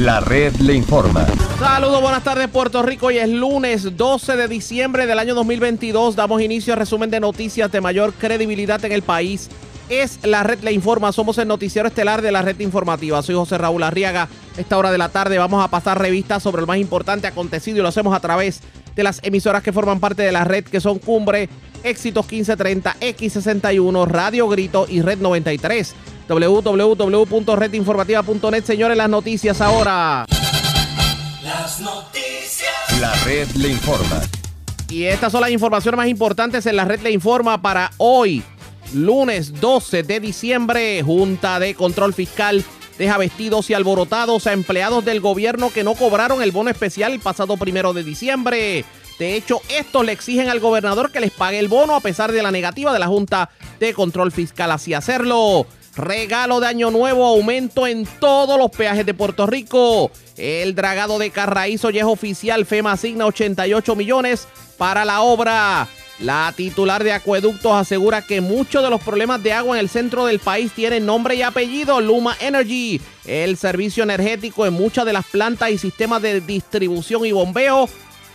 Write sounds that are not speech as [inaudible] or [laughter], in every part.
La red le informa. Saludos, buenas tardes Puerto Rico. Hoy es lunes 12 de diciembre del año 2022. Damos inicio al resumen de noticias de mayor credibilidad en el país. Es la red le informa. Somos el noticiero estelar de la red informativa. Soy José Raúl Arriaga. Esta hora de la tarde vamos a pasar revistas sobre lo más importante acontecido y lo hacemos a través de las emisoras que forman parte de la red, que son Cumbre, Éxitos 1530, X61, Radio Grito y Red 93 www.redinformativa.net. Señores, las noticias ahora. Las noticias. La red le informa. Y estas son las informaciones más importantes en la red le informa para hoy, lunes 12 de diciembre. Junta de Control Fiscal deja vestidos y alborotados a empleados del gobierno que no cobraron el bono especial el pasado primero de diciembre. De hecho, estos le exigen al gobernador que les pague el bono a pesar de la negativa de la Junta de Control Fiscal hacia hacerlo. Regalo de Año Nuevo, aumento en todos los peajes de Puerto Rico. El dragado de Carraízo ya es oficial. FEMA asigna 88 millones para la obra. La titular de Acueductos asegura que muchos de los problemas de agua en el centro del país tienen nombre y apellido, Luma Energy. El servicio energético en muchas de las plantas y sistemas de distribución y bombeo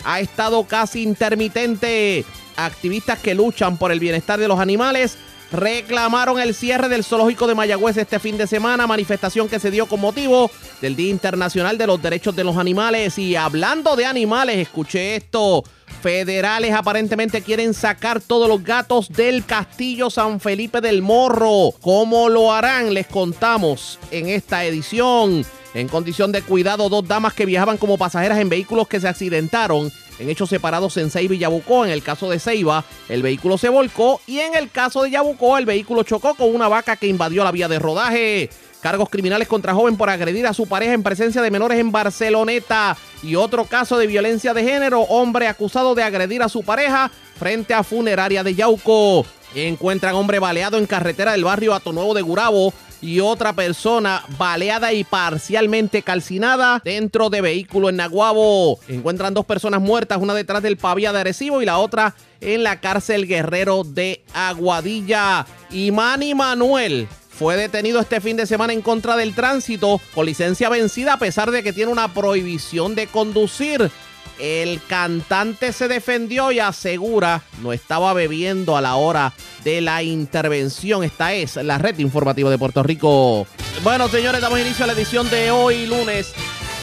ha estado casi intermitente. Activistas que luchan por el bienestar de los animales reclamaron el cierre del zoológico de Mayagüez este fin de semana, manifestación que se dio con motivo del Día Internacional de los Derechos de los Animales. Y hablando de animales, escuché esto. Federales aparentemente quieren sacar todos los gatos del castillo San Felipe del Morro. ¿Cómo lo harán? Les contamos en esta edición. En condición de cuidado, dos damas que viajaban como pasajeras en vehículos que se accidentaron en hechos separados en Ceiba y Yabucó. En el caso de Ceiba, el vehículo se volcó y en el caso de Yabucó, el vehículo chocó con una vaca que invadió la vía de rodaje. Cargos criminales contra joven por agredir a su pareja en presencia de menores en Barceloneta. Y otro caso de violencia de género, hombre acusado de agredir a su pareja frente a funeraria de Yauco. Encuentran hombre baleado en carretera del barrio Atonuevo de Gurabo y otra persona baleada y parcialmente calcinada dentro de vehículo en Naguabo. Encuentran dos personas muertas, una detrás del Pavía de Arecibo y la otra en la cárcel Guerrero de Aguadilla. Y Manuel fue detenido este fin de semana en contra del tránsito con licencia vencida a pesar de que tiene una prohibición de conducir. El cantante se defendió y asegura no estaba bebiendo a la hora de la intervención. Esta es la red informativa de Puerto Rico. Bueno, señores, damos inicio a la edición de hoy, lunes,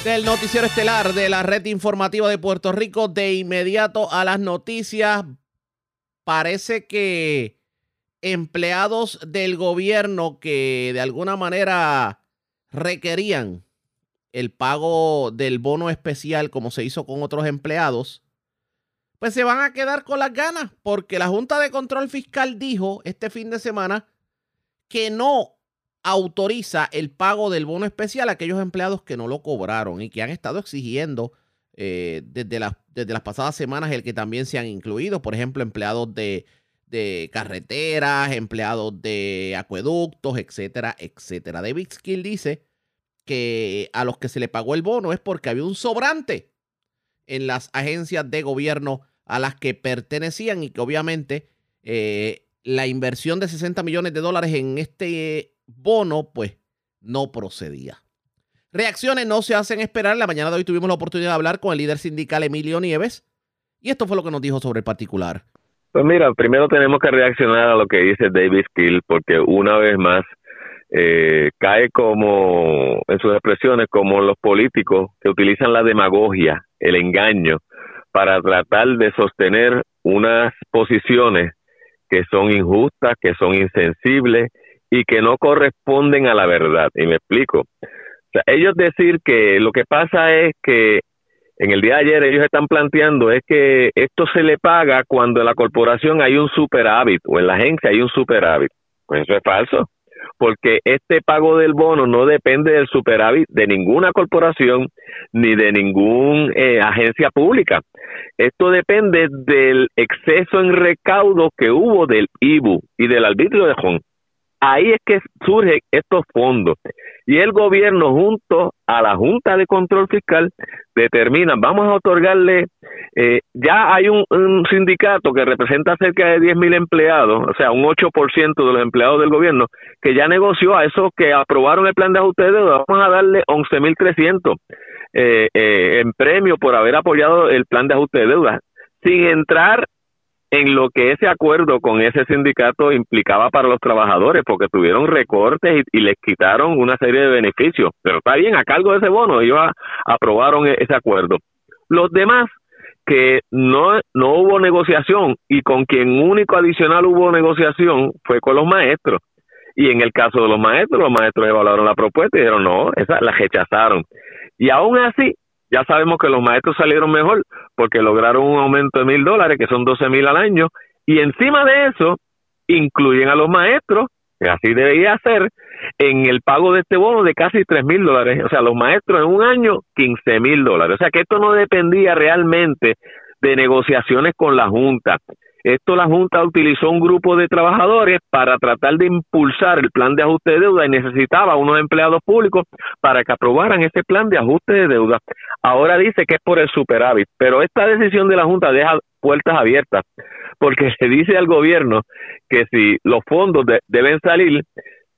del noticiero estelar de la red informativa de Puerto Rico. De inmediato a las noticias, parece que empleados del gobierno que de alguna manera requerían el pago del bono especial como se hizo con otros empleados, pues se van a quedar con las ganas porque la Junta de Control Fiscal dijo este fin de semana que no autoriza el pago del bono especial a aquellos empleados que no lo cobraron y que han estado exigiendo eh, desde, las, desde las pasadas semanas el que también se han incluido, por ejemplo, empleados de, de carreteras, empleados de acueductos, etcétera, etcétera. David Skill dice que a los que se le pagó el bono es porque había un sobrante en las agencias de gobierno a las que pertenecían y que obviamente eh, la inversión de 60 millones de dólares en este bono pues no procedía. Reacciones no se hacen esperar. La mañana de hoy tuvimos la oportunidad de hablar con el líder sindical Emilio Nieves y esto fue lo que nos dijo sobre el particular. Pues mira, primero tenemos que reaccionar a lo que dice David Skill porque una vez más eh, cae como, en sus expresiones, como los políticos que utilizan la demagogia, el engaño, para tratar de sostener unas posiciones que son injustas, que son insensibles y que no corresponden a la verdad. Y me explico. Ellos decir que lo que pasa es que en el día de ayer ellos están planteando es que esto se le paga cuando en la corporación hay un superávit o en la agencia hay un superávit. Pues eso es falso porque este pago del bono no depende del superávit de ninguna corporación ni de ninguna eh, agencia pública. Esto depende del exceso en recaudo que hubo del IBU y del arbitrio de Hong. Ahí es que surgen estos fondos. Y el gobierno junto a la Junta de Control Fiscal determinan, vamos a otorgarle, eh, ya hay un, sindicato que representa cerca de 10 mil empleados, o sea, un 8% de los empleados del gobierno, que ya negoció a esos que aprobaron el plan de ajuste de deuda, vamos a darle 11 mil 300 eh, eh, en premio por haber apoyado el plan de ajuste de deuda, sin entrar en lo que ese acuerdo con ese sindicato implicaba para los trabajadores, porque tuvieron recortes y, les quitaron una serie de beneficios. Pero está bien, a cargo de ese bono, ellos aprobaron e, ese acuerdo. Los demás, que no, no hubo negociación y con quien único adicional hubo negociación fue con los maestros. Y en el caso de los maestros, los maestros evaluaron la propuesta y dijeron, no, esa la rechazaron. Y aún así, ya sabemos que los maestros salieron mejor porque lograron un aumento de mil dólares, que son doce mil al año, y encima de eso incluyen a los maestros, que así debería ser, en el pago de este bono de casi tres mil dólares. O sea, los maestros en un año, quince mil dólares. O sea, que esto no dependía realmente de negociaciones con la Junta. Esto la Junta utilizó un grupo de trabajadores para tratar de impulsar el plan de ajuste de deuda y necesitaba unos empleados públicos para que aprobaran ese plan de ajuste de deuda. Ahora dice que es por el superávit, pero esta decisión de la Junta deja puertas abiertas porque se dice al gobierno que si los fondos deben salir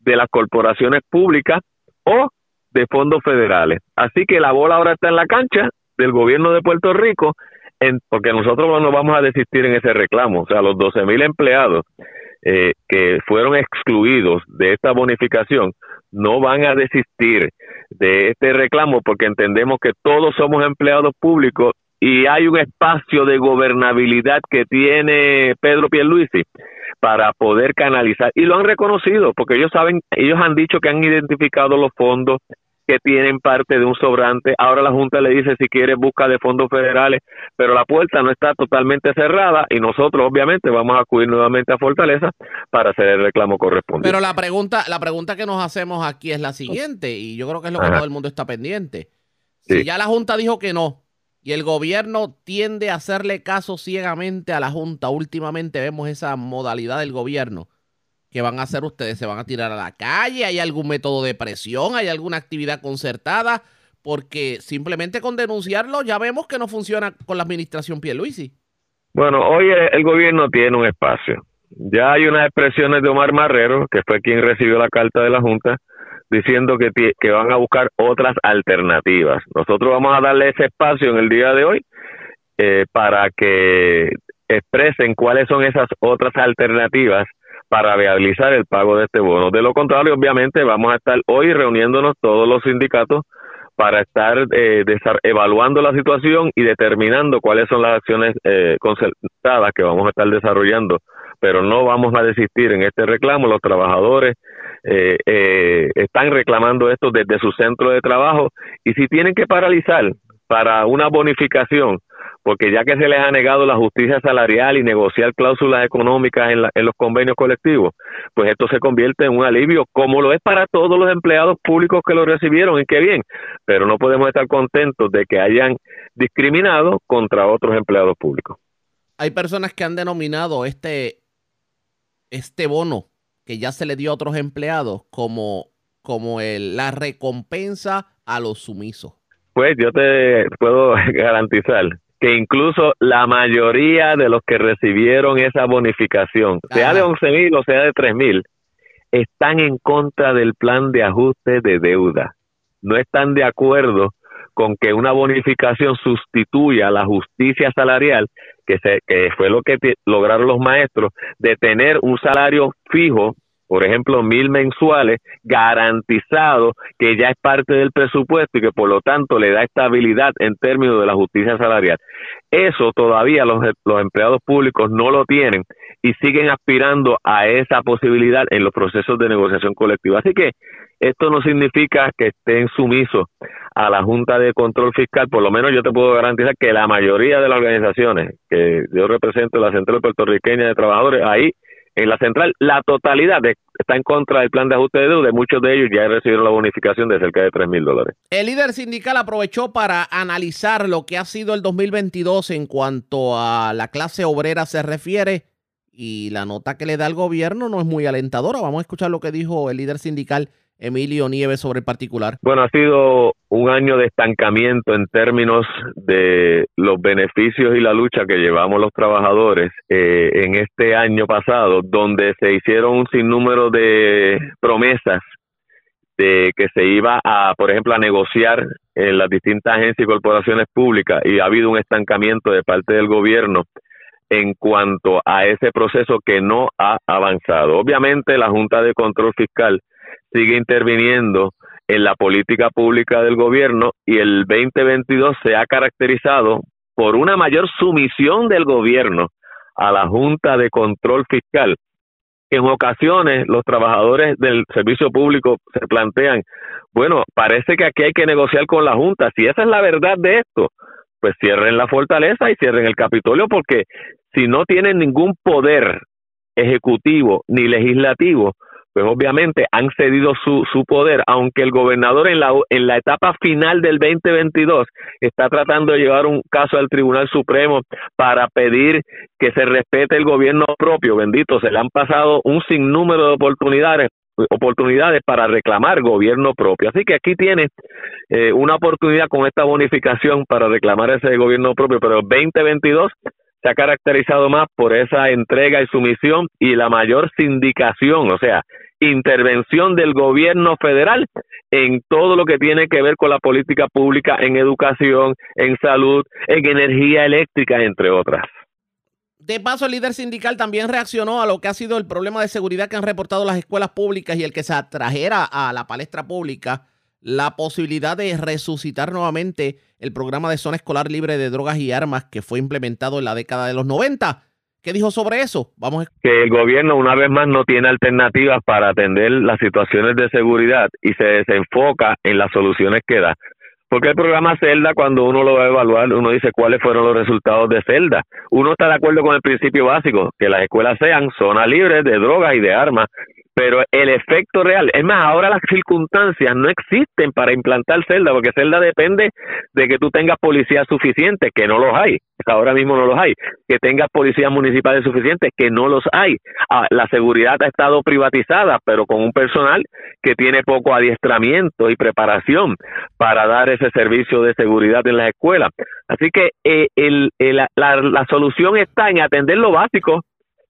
de las corporaciones públicas o de fondos federales. Así que la bola ahora está en la cancha del gobierno de Puerto Rico porque nosotros no vamos a desistir en ese reclamo. O sea, los 12 mil empleados eh, que fueron excluidos de esta bonificación no van a desistir de este reclamo porque entendemos que todos somos empleados públicos y hay un espacio de gobernabilidad que tiene Pedro Pierluisi para poder canalizar y lo han reconocido porque ellos saben ellos han dicho que han identificado los fondos que tienen parte de un sobrante. Ahora la Junta le dice si quiere busca de fondos federales, pero la puerta no está totalmente cerrada y nosotros obviamente vamos a acudir nuevamente a Fortaleza para hacer el reclamo correspondiente. Pero la pregunta, la pregunta que nos hacemos aquí es la siguiente y yo creo que es lo que todo el mundo está pendiente. Si ya la Junta dijo que no y el gobierno tiende a hacerle caso ciegamente a la Junta, últimamente vemos esa modalidad del gobierno ¿Qué van a hacer ustedes? ¿Se van a tirar a la calle? ¿Hay algún método de presión? ¿Hay alguna actividad concertada? Porque simplemente con denunciarlo ya vemos que no funciona con la administración Pierluisi. Bueno, hoy el gobierno tiene un espacio. Ya hay unas expresiones de Omar Marrero, que fue quien recibió la carta de la Junta, diciendo que, que van a buscar otras alternativas. Nosotros vamos a darle ese espacio en el día de hoy eh, para que expresen cuáles son esas otras alternativas para viabilizar el pago de este bono. De lo contrario, obviamente, vamos a estar hoy reuniéndonos todos los sindicatos para estar eh, evaluando la situación y determinando cuáles son las acciones eh, concertadas que vamos a estar desarrollando. Pero no vamos a desistir en este reclamo. Los trabajadores eh, eh, están reclamando esto desde su centro de trabajo y si tienen que paralizar para una bonificación porque ya que se les ha negado la justicia salarial y negociar cláusulas económicas en, en, los convenios colectivos, pues esto se convierte en un alivio, como lo es para todos los empleados públicos que lo recibieron, y qué bien, pero no podemos estar contentos de que hayan discriminado contra otros empleados públicos. Hay personas que han denominado este, este bono que ya se le dio a otros empleados como, como el, la recompensa a los sumisos. Pues yo te puedo [laughs] garantizar que incluso la mayoría de los que recibieron esa bonificación, sea de 11 mil o sea de 3 mil, están en contra del plan de ajuste de deuda. No están de acuerdo con que una bonificación sustituya la justicia salarial, que, se, que fue lo que lograron los maestros, de tener un salario fijo por ejemplo, mil mensuales, garantizado que ya es parte del presupuesto y que por lo tanto le da estabilidad en términos de la justicia salarial. Eso todavía los, los empleados públicos no lo tienen y siguen aspirando a esa posibilidad en los procesos de negociación colectiva. Así que esto no significa que estén sumisos a la Junta de Control Fiscal, por lo menos yo te puedo garantizar que la mayoría de las organizaciones que yo represento, la Central Puertorriqueña de Trabajadores, ahí en la central, la totalidad está en contra del plan de ajuste de deuda. Muchos de ellos ya recibieron la bonificación de cerca de 3 mil dólares. El líder sindical aprovechó para analizar lo que ha sido el 2022 en cuanto a la clase obrera se refiere y la nota que le da el gobierno no es muy alentadora. Vamos a escuchar lo que dijo el líder sindical Emilio Nieves sobre el particular. Bueno, ha sido un año de estancamiento en términos de los beneficios y la lucha que llevamos los trabajadores eh, en este año pasado, donde se hicieron un sinnúmero de promesas de que se iba a, por ejemplo, a negociar en las distintas agencias y corporaciones públicas y ha habido un estancamiento de parte del gobierno en cuanto a ese proceso que no ha avanzado. Obviamente la Junta de Control Fiscal sigue interviniendo en la política pública del gobierno y el 2022 se ha caracterizado por una mayor sumisión del gobierno a la Junta de Control Fiscal. En ocasiones los trabajadores del servicio público se plantean, bueno, parece que aquí hay que negociar con la Junta. Si esa es la verdad de esto, pues cierren la fortaleza y cierren el Capitolio porque si no tienen ningún poder ejecutivo ni legislativo, pues obviamente han cedido su, su poder, aunque el gobernador en la, en la etapa final del 2022 está tratando de llevar un caso al Tribunal Supremo para pedir que se respete el gobierno propio, bendito, se le han pasado un sinnúmero de oportunidades oportunidades para reclamar gobierno propio. Así que aquí tiene eh, una oportunidad con esta bonificación para reclamar ese gobierno propio, pero el 2022 se ha caracterizado más por esa entrega y sumisión y la mayor sindicación, o sea, intervención del gobierno federal en todo lo que tiene que ver con la política pública en educación, en salud, en energía eléctrica, entre otras. De paso, el líder sindical también reaccionó a lo que ha sido el problema de seguridad que han reportado las escuelas públicas y el que se atrajera a la palestra pública la posibilidad de resucitar nuevamente el programa de zona escolar libre de drogas y armas que fue implementado en la década de los 90. ¿Qué dijo sobre eso? Vamos a... Que el gobierno una vez más no tiene alternativas para atender las situaciones de seguridad y se desenfoca en las soluciones que da. Porque el programa Celda, cuando uno lo va a evaluar, uno dice cuáles fueron los resultados de Celda. Uno está de acuerdo con el principio básico, que las escuelas sean zonas libres de drogas y de armas, pero el efecto real, es más, ahora las circunstancias no existen para implantar celda, porque celda depende de que tú tengas policías suficientes, que no los hay, ahora mismo no los hay, que tengas policías municipales suficientes, que no los hay. Ah, la seguridad ha estado privatizada, pero con un personal que tiene poco adiestramiento y preparación para dar ese servicio de seguridad en las escuelas. Así que eh, el, la, la solución está en atender lo básico,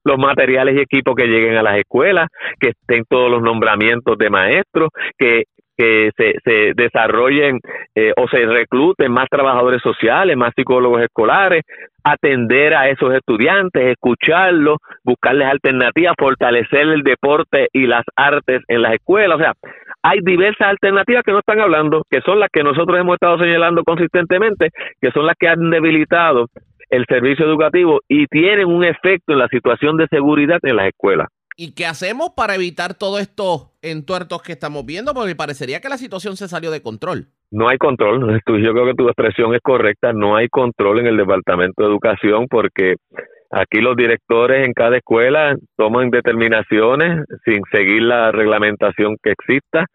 los materiales y equipos que lleguen a las escuelas, que estén todos los nombramientos de maestros, que que se, se desarrollen eh, o se recluten más trabajadores sociales, más psicólogos escolares, atender a esos estudiantes, escucharlos, buscarles alternativas, fortalecer el deporte y las artes en las escuelas. O sea, hay diversas alternativas que no están hablando, que son las que nosotros hemos estado señalando consistentemente, que son las que han debilitado el servicio educativo y tienen un efecto en la situación de seguridad en las escuelas. ¿Y qué hacemos para evitar todos estos entuertos que estamos viendo? Porque parecería que la situación se salió de control. No hay control. [laughs] Yo creo que tu expresión es correcta. No hay control en el Departamento de Educación porque Aquí los directores en cada escuela toman determinaciones sin seguir la reglamentación que exista,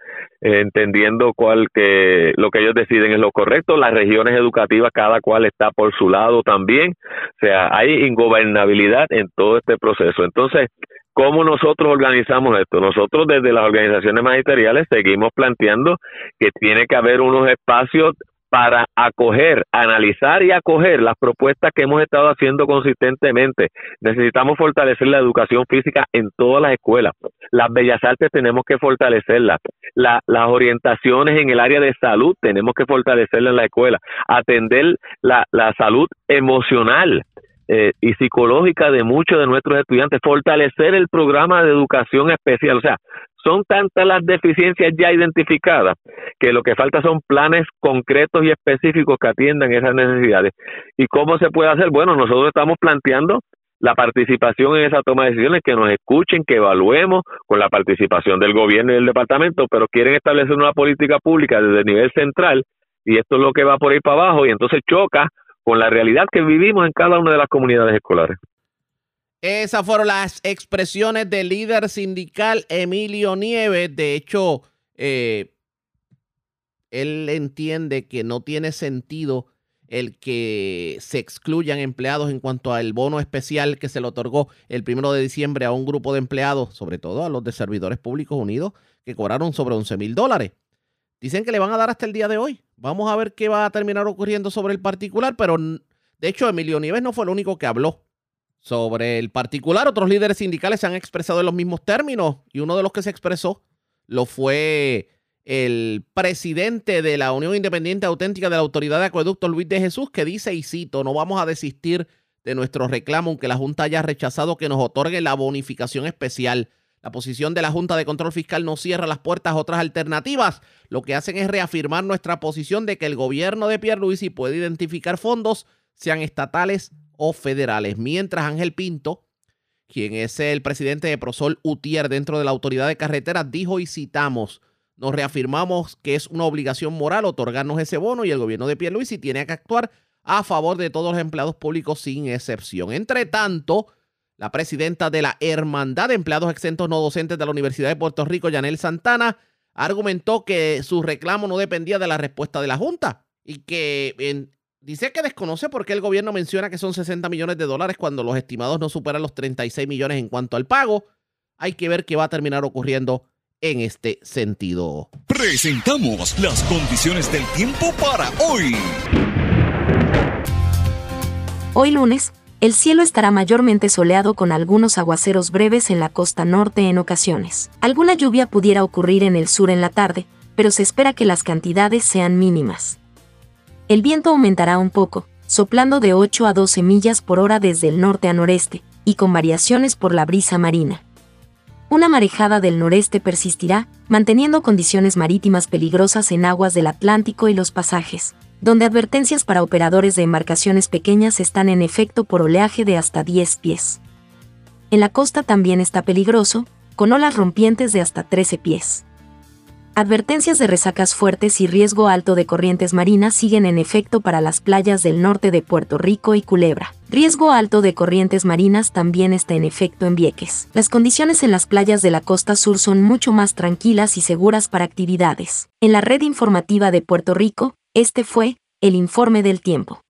eh, entendiendo cuál que lo que ellos deciden es lo correcto. Las regiones educativas cada cual está por su lado también. O sea, hay ingobernabilidad en todo este proceso. Entonces, ¿Cómo nosotros organizamos esto? Nosotros desde las organizaciones magisteriales seguimos planteando que tiene que haber unos espacios para acoger, analizar y acoger las propuestas que hemos estado haciendo consistentemente. Necesitamos fortalecer la educación física en todas las escuelas. Las bellas artes tenemos que fortalecerlas. las orientaciones en el área de salud tenemos que fortalecerlas en la escuela. Atender la, salud emocional eh, y psicológica de muchos de nuestros estudiantes, fortalecer el programa de educación especial, o sea, son tantas las deficiencias ya identificadas que lo que falta son planes concretos y específicos que atiendan esas necesidades. ¿Y cómo se puede hacer? Bueno, nosotros estamos planteando la participación en esa toma de decisiones, que nos escuchen, que evaluemos con la participación del gobierno y del departamento, pero quieren establecer una política pública desde el nivel central y esto es lo que va por ir para abajo y entonces choca con la realidad que vivimos en cada una de las comunidades escolares. Esas fueron las expresiones del líder sindical Emilio Nieves. De hecho, eh, él entiende que no tiene sentido el que se excluyan empleados en cuanto al bono especial que se le otorgó el primero de diciembre a un grupo de empleados, sobre todo a los de Servidores Públicos Unidos, que cobraron sobre 11 mil dólares. Dicen que le van a dar hasta el día de hoy. Vamos a ver qué va a terminar ocurriendo sobre el particular, pero de hecho Emilio Nieves no fue el único que habló sobre el particular. Otros líderes sindicales se han expresado en los mismos términos y uno de los que se expresó lo fue el presidente de la Unión Independiente Auténtica de la Autoridad de Acueducto, Luis de Jesús, que dice, y cito, no vamos a desistir de nuestro reclamo, aunque la Junta haya rechazado que nos otorgue la bonificación especial. La posición de la Junta de Control Fiscal no cierra las puertas a otras alternativas. Lo que hacen es reafirmar nuestra posición de que el gobierno de Pierluisi puede identificar fondos, sean estatales o federales. Mientras Ángel Pinto, quien es el presidente de Prosol Utier dentro de la Autoridad de Carreteras, dijo y citamos, nos reafirmamos que es una obligación moral otorgarnos ese bono y el gobierno de Pierluisi tiene que actuar a favor de todos los empleados públicos sin excepción. Entre tanto, la presidenta de la Hermandad de Empleados Exentos No Docentes de la Universidad de Puerto Rico, Yanel Santana, argumentó que su reclamo no dependía de la respuesta de la Junta y que dice que desconoce por qué el gobierno menciona que son 60 millones de dólares cuando los estimados no superan los 36 millones en cuanto al pago. Hay que ver qué va a terminar ocurriendo en este sentido. Presentamos las condiciones del tiempo para hoy. Hoy lunes, el cielo estará mayormente soleado con algunos aguaceros breves en la costa norte en ocasiones. Alguna lluvia pudiera ocurrir en el sur en la tarde, pero se espera que las cantidades sean mínimas. El viento aumentará un poco, soplando de 8 a 12 millas por hora desde el norte a noreste, y con variaciones por la brisa marina una marejada del noreste persistirá, manteniendo condiciones marítimas peligrosas en aguas del Atlántico y los pasajes, donde advertencias para operadores de embarcaciones pequeñas están en efecto por oleaje de hasta 10 pies. En la costa también está peligroso, con olas rompientes de hasta 13 pies. Advertencias de resacas fuertes y riesgo alto de corrientes marinas siguen en efecto para las playas del norte de Puerto Rico y Culebra. Riesgo alto de corrientes marinas también está en efecto en Vieques. Las condiciones en las playas de la costa sur son mucho más tranquilas y seguras para actividades. En la red informativa de Puerto Rico, este fue el informe del tiempo.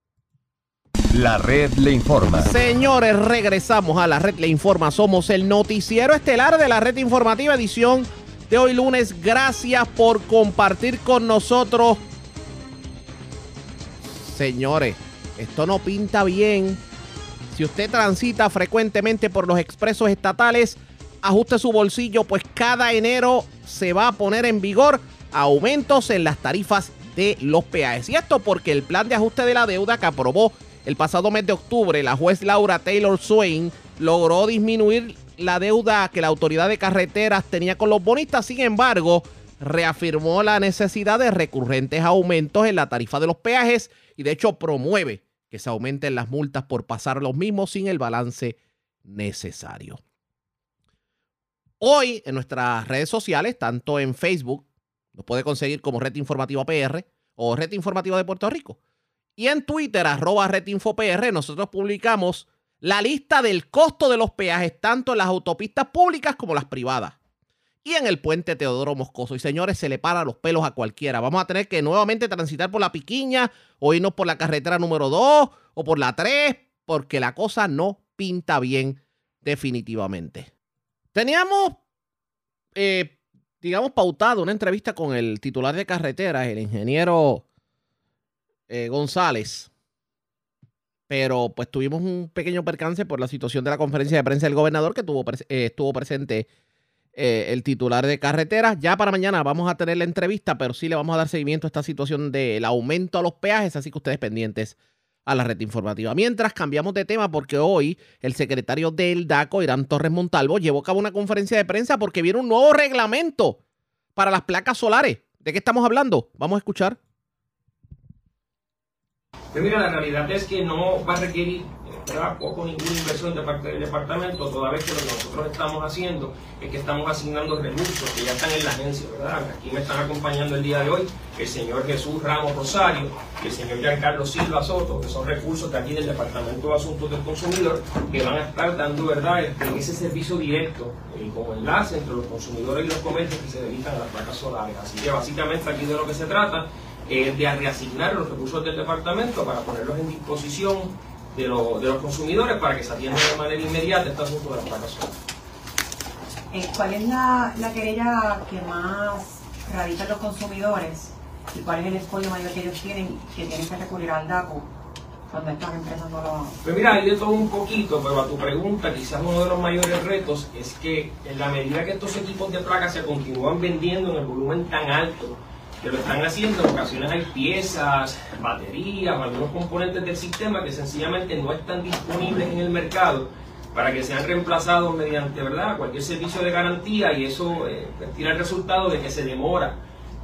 La red le informa. Señores, regresamos a la red le informa. Somos el noticiero estelar de la red informativa edición de hoy lunes. Gracias por compartir con nosotros. Señores, esto no pinta bien. Si usted transita frecuentemente por los expresos estatales, ajuste su bolsillo, pues cada enero se va a poner en vigor aumentos en las tarifas de los peajes. Y esto porque el plan de ajuste de la deuda que aprobó el pasado mes de octubre la juez Laura Taylor Swain logró disminuir la deuda que la autoridad de carreteras tenía con los bonistas, sin embargo, reafirmó la necesidad de recurrentes aumentos en la tarifa de los peajes y de hecho promueve que se aumenten las multas por pasar los mismos sin el balance necesario. Hoy en nuestras redes sociales, tanto en Facebook, nos puede conseguir como Red Informativa PR o Red Informativa de Puerto Rico. Y en Twitter, arroba Red Info PR, nosotros publicamos la lista del costo de los peajes tanto en las autopistas públicas como las privadas. Y en el puente Teodoro Moscoso. Y señores, se le para los pelos a cualquiera. Vamos a tener que nuevamente transitar por la piquiña o irnos por la carretera número 2 o por la 3 porque la cosa no pinta bien definitivamente. Teníamos, eh, digamos, pautado una entrevista con el titular de carreteras, el ingeniero eh, González pero pues tuvimos un pequeño percance por la situación de la conferencia de prensa del gobernador que eh, estuvo presente eh, el titular de carreteras. Ya para mañana vamos a tener la entrevista, pero sí le vamos a dar seguimiento a esta situación del aumento a los peajes, así que ustedes pendientes a la red informativa. Mientras cambiamos de tema porque hoy el secretario del DACO, Irán Torres Montalvo, llevó a cabo una conferencia de prensa porque viene un nuevo reglamento para las placas solares. ¿De qué estamos hablando? Vamos a escuchar. Pues mira, la realidad es que no va a requerir ¿verdad? poco ninguna inversión de parte del departamento, toda vez que lo que nosotros estamos haciendo es que estamos asignando recursos que ya están en la agencia, ¿verdad? Aquí me están acompañando el día de hoy el señor Jesús Ramos Rosario el señor Giancarlo Silva Soto, que son recursos de aquí del Departamento de Asuntos del Consumidor, que van a estar dando, ¿verdad?, en ese servicio directo y como enlace entre los consumidores y los comercios que se dedican a las placas solares. Así que básicamente aquí de lo que se trata es de reasignar los recursos del departamento para ponerlos en disposición de, los consumidores para que se atienda de manera inmediata este asunto de las placas eh, ¿Cuál es la, la querella que más radican los consumidores y cuál es el escollo mayor que ellos tienen que tienen que recurrir al DACO cuando estas empresas no lo Pues mira, hay de todo un poquito, pero a tu pregunta, quizás uno de los mayores retos es que en la medida que estos equipos de placas se continúan vendiendo en el volumen tan alto que lo están haciendo, en ocasiones hay piezas, baterías algunos componentes del sistema que sencillamente no están disponibles en el mercado para que sean reemplazados mediante ¿verdad? cualquier servicio de garantía y eso eh, tiene el resultado de que se demora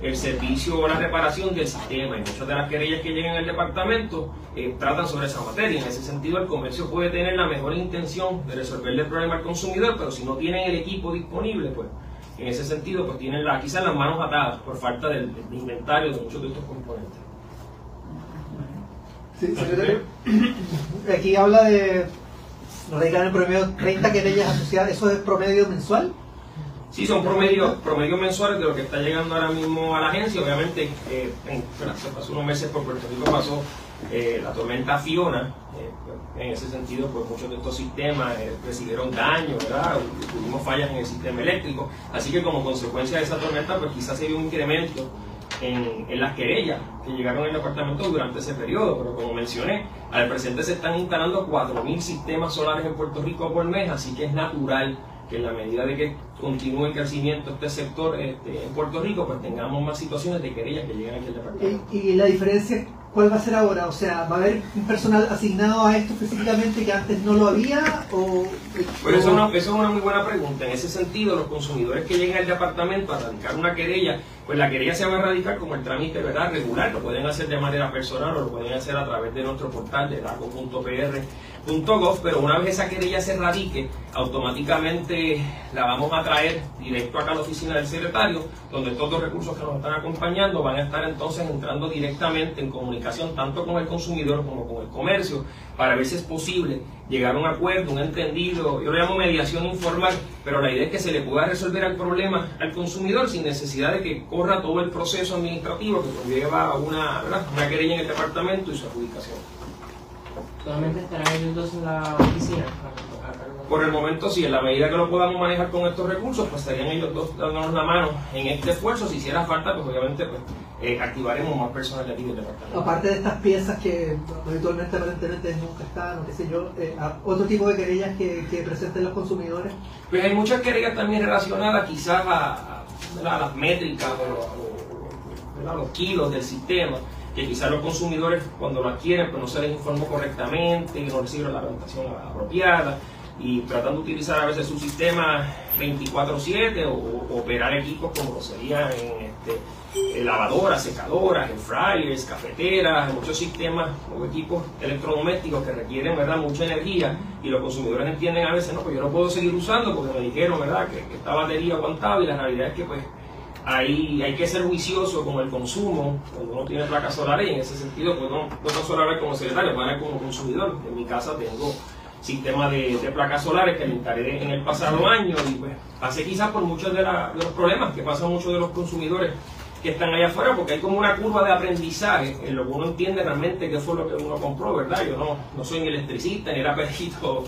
el servicio o la reparación del sistema y muchas de las querellas que llegan al departamento eh, tratan sobre esa materia. En ese sentido el comercio puede tener la mejor intención de resolverle el problema al consumidor, pero si no tienen el equipo disponible, pues en ese sentido pues tienen la, quizás las manos atadas por falta del, inventario de muchos de estos componentes. Sí, secretario. Aquí habla de radicar en promedio 30 querellas asociadas, ¿eso es promedio mensual? Sí, son promedios, promedios mensuales de lo que está llegando ahora mismo a la agencia. Obviamente, eh, en, se pasó unos meses por Puerto Rico, pasó eh, la tormenta Fiona. Eh, en ese sentido, pues muchos de estos sistemas recibieron daño, ¿verdad? Tuvimos fallas en el sistema eléctrico. Así que como consecuencia de esa tormenta, pues quizás se dio un incremento en, en, las querellas que llegaron al departamento durante ese periodo, pero como mencioné, al presente se están instalando 4.000 sistemas solares en Puerto Rico por mes, así que es natural que en la medida de que continúe el crecimiento este sector este, en Puerto Rico, pues tengamos más situaciones de querellas que llegan aquí al departamento. ¿Y, la diferencia cuál va a ser ahora? O sea, ¿va a haber un personal asignado a esto específicamente que antes no lo había? O, pues eso, eso es una muy buena pregunta. En ese sentido, los consumidores que lleguen al departamento a radicar una querella, pues la querella se va a radicar como el trámite ¿verdad? regular, lo pueden hacer de manera personal o lo pueden hacer a través de nuestro portal de daco.pr.gov, pero una vez esa querella se radique, automáticamente la vamos a traer directo acá a la oficina del secretario, donde todos los recursos que nos están acompañando van a estar entonces entrando directamente en comunicación tanto con el consumidor como con el comercio, para ver si es posible llegar a un acuerdo, un entendido, yo lo llamo mediación informal, pero la idea es que se le pueda resolver el problema al consumidor sin necesidad de que corra todo el proceso administrativo que conlleva una querella en el departamento y su adjudicación. ¿Solamente estarán ellos en la oficina? Por el momento sí, en la medida que lo podamos manejar con estos recursos, pues estarían ellos dos dándonos la mano en este esfuerzo. Si hiciera falta, pues obviamente pues, eh, activaremos más personal de aquí del departamento. Aparte de estas piezas que habitualmente aparentemente nunca están, o qué sé yo, eh, otro tipo de querellas que, que, presenten los consumidores. Pues hay muchas querellas también relacionadas quizás a, las métricas o, a los kilos del sistema que quizás los consumidores cuando lo adquieren pues no se les informó correctamente, no reciben la orientación apropiada y tratando de utilizar a veces su sistema 24/7 o, operar equipos como lo sería en este, lavadoras, secadoras, en fryers, cafeteras, muchos sistemas o equipos electrodomésticos que requieren ¿verdad? mucha energía y los consumidores entienden a veces, no, pues yo no puedo seguir usando porque me dijeron ¿verdad? Que, esta batería aguantaba y la realidad es que pues ahí hay que ser juicioso con el consumo cuando uno tiene placas solares y en ese sentido pues no, no solo hablar como secretario, para como consumidor. En mi casa tengo sistema de, placas solares que le instalé en el pasado año y pues pasé quizás por muchos de, los problemas que pasan muchos de los consumidores que están allá afuera porque hay como una curva de aprendizaje en lo que uno entiende realmente qué fue lo que uno compró, ¿verdad? Yo no, no soy ni electricista ni era perito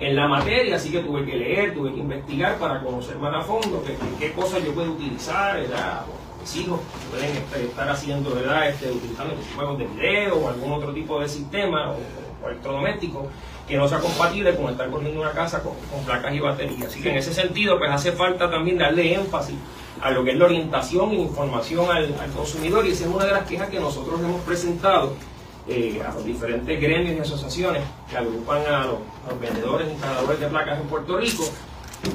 en la materia, así que tuve que leer, tuve que investigar para conocer más a fondo qué, cosas yo puedo utilizar, ¿verdad? Mis hijos pueden estar haciendo, ¿verdad? Este, utilizando juegos de video o algún otro tipo de sistema o, o electrodoméstico que no sea compatible con estar corriendo una casa con, placas y baterías. Así que en ese sentido, pues hace falta también darle énfasis a lo que es la orientación e información al, consumidor y esa es una de las quejas que nosotros hemos presentado eh, a los diferentes gremios y asociaciones que agrupan a los, a los vendedores e instaladores de placas en Puerto Rico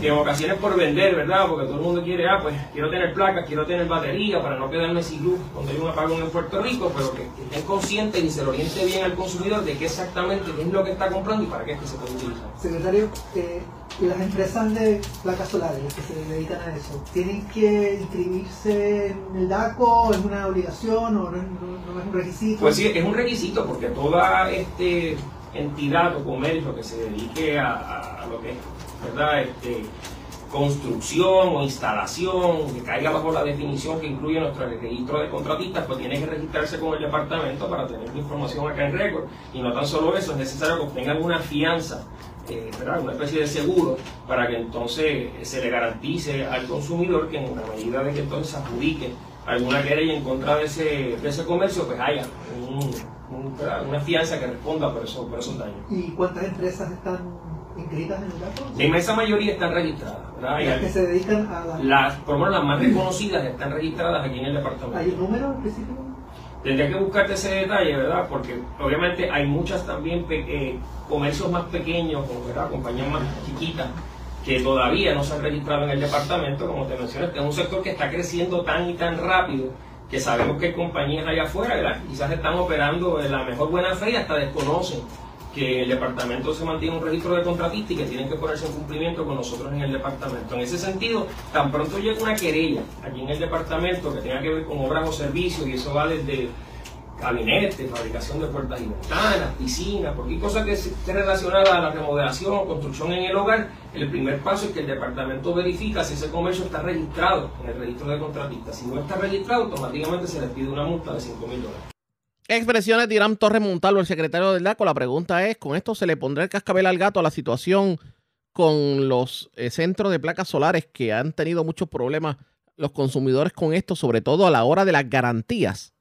que en ocasiones por vender, ¿verdad? Porque todo el mundo quiere, ah, pues quiero tener placas, quiero tener batería para no quedarme sin luz cuando hay un apagón en Puerto Rico, pero que, estén conscientes y se lo oriente bien al consumidor de qué exactamente es lo que está comprando y para qué es que se puede utilizar. Secretario, eh, las empresas de placas solares que se dedican a eso, ¿tienen que inscribirse en el DACO? ¿Es una obligación o no, es un requisito? Pues sí, es un requisito porque toda este entidad o comercio que se dedique a, a lo que es ¿verdad? Este, construcción o instalación que caiga bajo la definición que incluye nuestro registro de contratistas, pues tiene que registrarse con el departamento para tener la información acá en récord. Y no tan solo eso, es necesario que obtengan una fianza, eh, una especie de seguro, para que entonces se le garantice al consumidor que en la medida de que entonces se adjudique alguna querella en contra de ese, de ese comercio, pues haya una fianza que responda por, eso, por esos daños. ¿Y cuántas empresas están inscritas en el dato? La inmensa mayoría están registradas. Las que se dedican a las... Por lo menos las más reconocidas están registradas aquí en el departamento. ¿Hay un número específico? Tendría que buscarte ese detalle, ¿verdad? Porque obviamente hay muchas también eh, comercios más pequeños, ¿verdad? compañías más chiquitas, que todavía no se han registrado en el departamento, como te mencioné, es un sector que está creciendo tan y tan rápido que sabemos que hay compañías allá afuera, ¿verdad? Quizás están operando en la mejor buena fe y hasta desconocen que el departamento se mantiene un registro de contratistas y que tienen que ponerse en cumplimiento con nosotros en el departamento. En ese sentido, tan pronto llega una querella aquí en el departamento que tenga que ver con obras o servicios, y eso va desde gabinetes, fabricación de puertas y ventanas, piscinas, cualquier cosa que esté relacionada a la remodelación o construcción en el hogar, el primer paso es que el departamento verifica si ese comercio está registrado en el registro de contratistas. Si no está registrado, automáticamente se les pide una multa de 5 mil dólares. Expresiones de Irán Torres Montalvo, el secretario del DACO. La pregunta es, ¿con esto se le pondrá el cascabel al gato a la situación con los eh, centros de placas solares que han tenido muchos problemas los consumidores con esto, sobre todo a la hora de las garantías?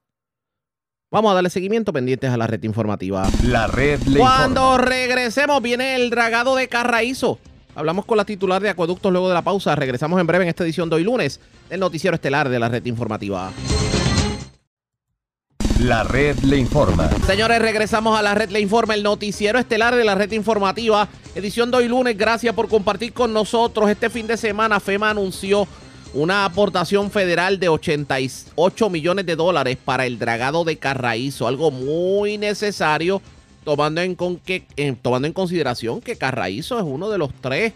Vamos a darle seguimiento pendientes a la red informativa. La red Cuando regresemos viene el dragado de Carraízo. Hablamos con la titular de Acueductos luego de la pausa. Regresamos en breve en esta edición de hoy lunes del noticiero estelar de la red informativa. La red le informa. Señores, regresamos a la red le informa, el noticiero estelar de la red informativa, edición de hoy lunes. Gracias por compartir con nosotros. Este fin de semana FEMA anunció una aportación federal de 88 millones de dólares para el dragado de Carraízo, algo muy necesario tomando en, consideración que Carraízo es uno de los tres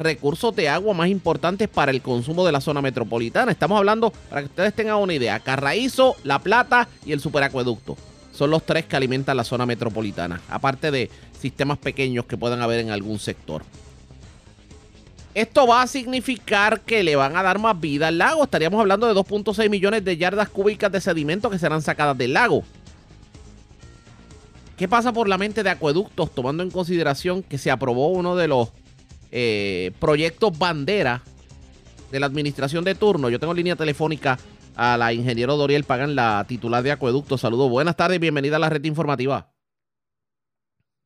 recursos de agua más importantes para el consumo de la zona metropolitana. Estamos hablando, para que ustedes tengan una idea, Carraízo, La Plata y el superacueducto. Son los tres que alimentan la zona metropolitana, aparte de sistemas pequeños que puedan haber en algún sector. Esto va a significar que le van a dar más vida al lago. Estaríamos hablando de 2.6 millones de yardas cúbicas de sedimento que serán sacadas del lago. ¿Qué pasa por la mente de acueductos tomando en consideración que se aprobó uno de los eh, proyectos bandera de la administración de turno? Yo tengo línea telefónica a la ingeniero Doriel Pagan, la titular de acueductos. Saludos, buenas tardes, bienvenida a la red informativa.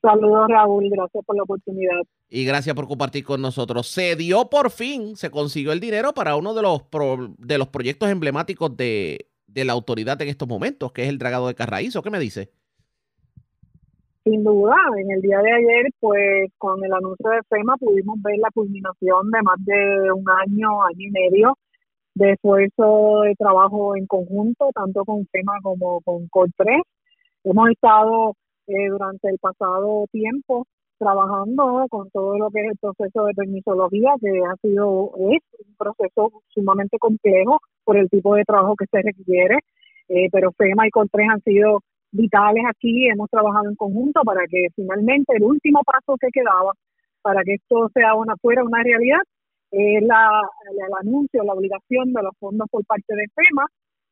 Saludos Raúl, gracias por la oportunidad. Y gracias por compartir con nosotros. Se dio por fin, se consiguió el dinero para uno de los, de los proyectos emblemáticos de, la autoridad en estos momentos, que es el dragado de Carraízo. ¿Qué me dice? Sin duda, en el día de ayer, pues con el anuncio de FEMA pudimos ver la culminación de más de un año, año y medio de esfuerzo de trabajo en conjunto, tanto con FEMA como con COR3. Hemos estado eh, durante el pasado tiempo trabajando con todo lo que es el proceso de permisología, que ha sido, un proceso sumamente complejo por el tipo de trabajo que se requiere, eh, pero FEMA y CONTRES han sido vitales aquí, hemos trabajado en conjunto para que finalmente el último paso que quedaba para que esto sea una fuera una realidad es la, el anuncio, la obligación de los fondos por parte de FEMA.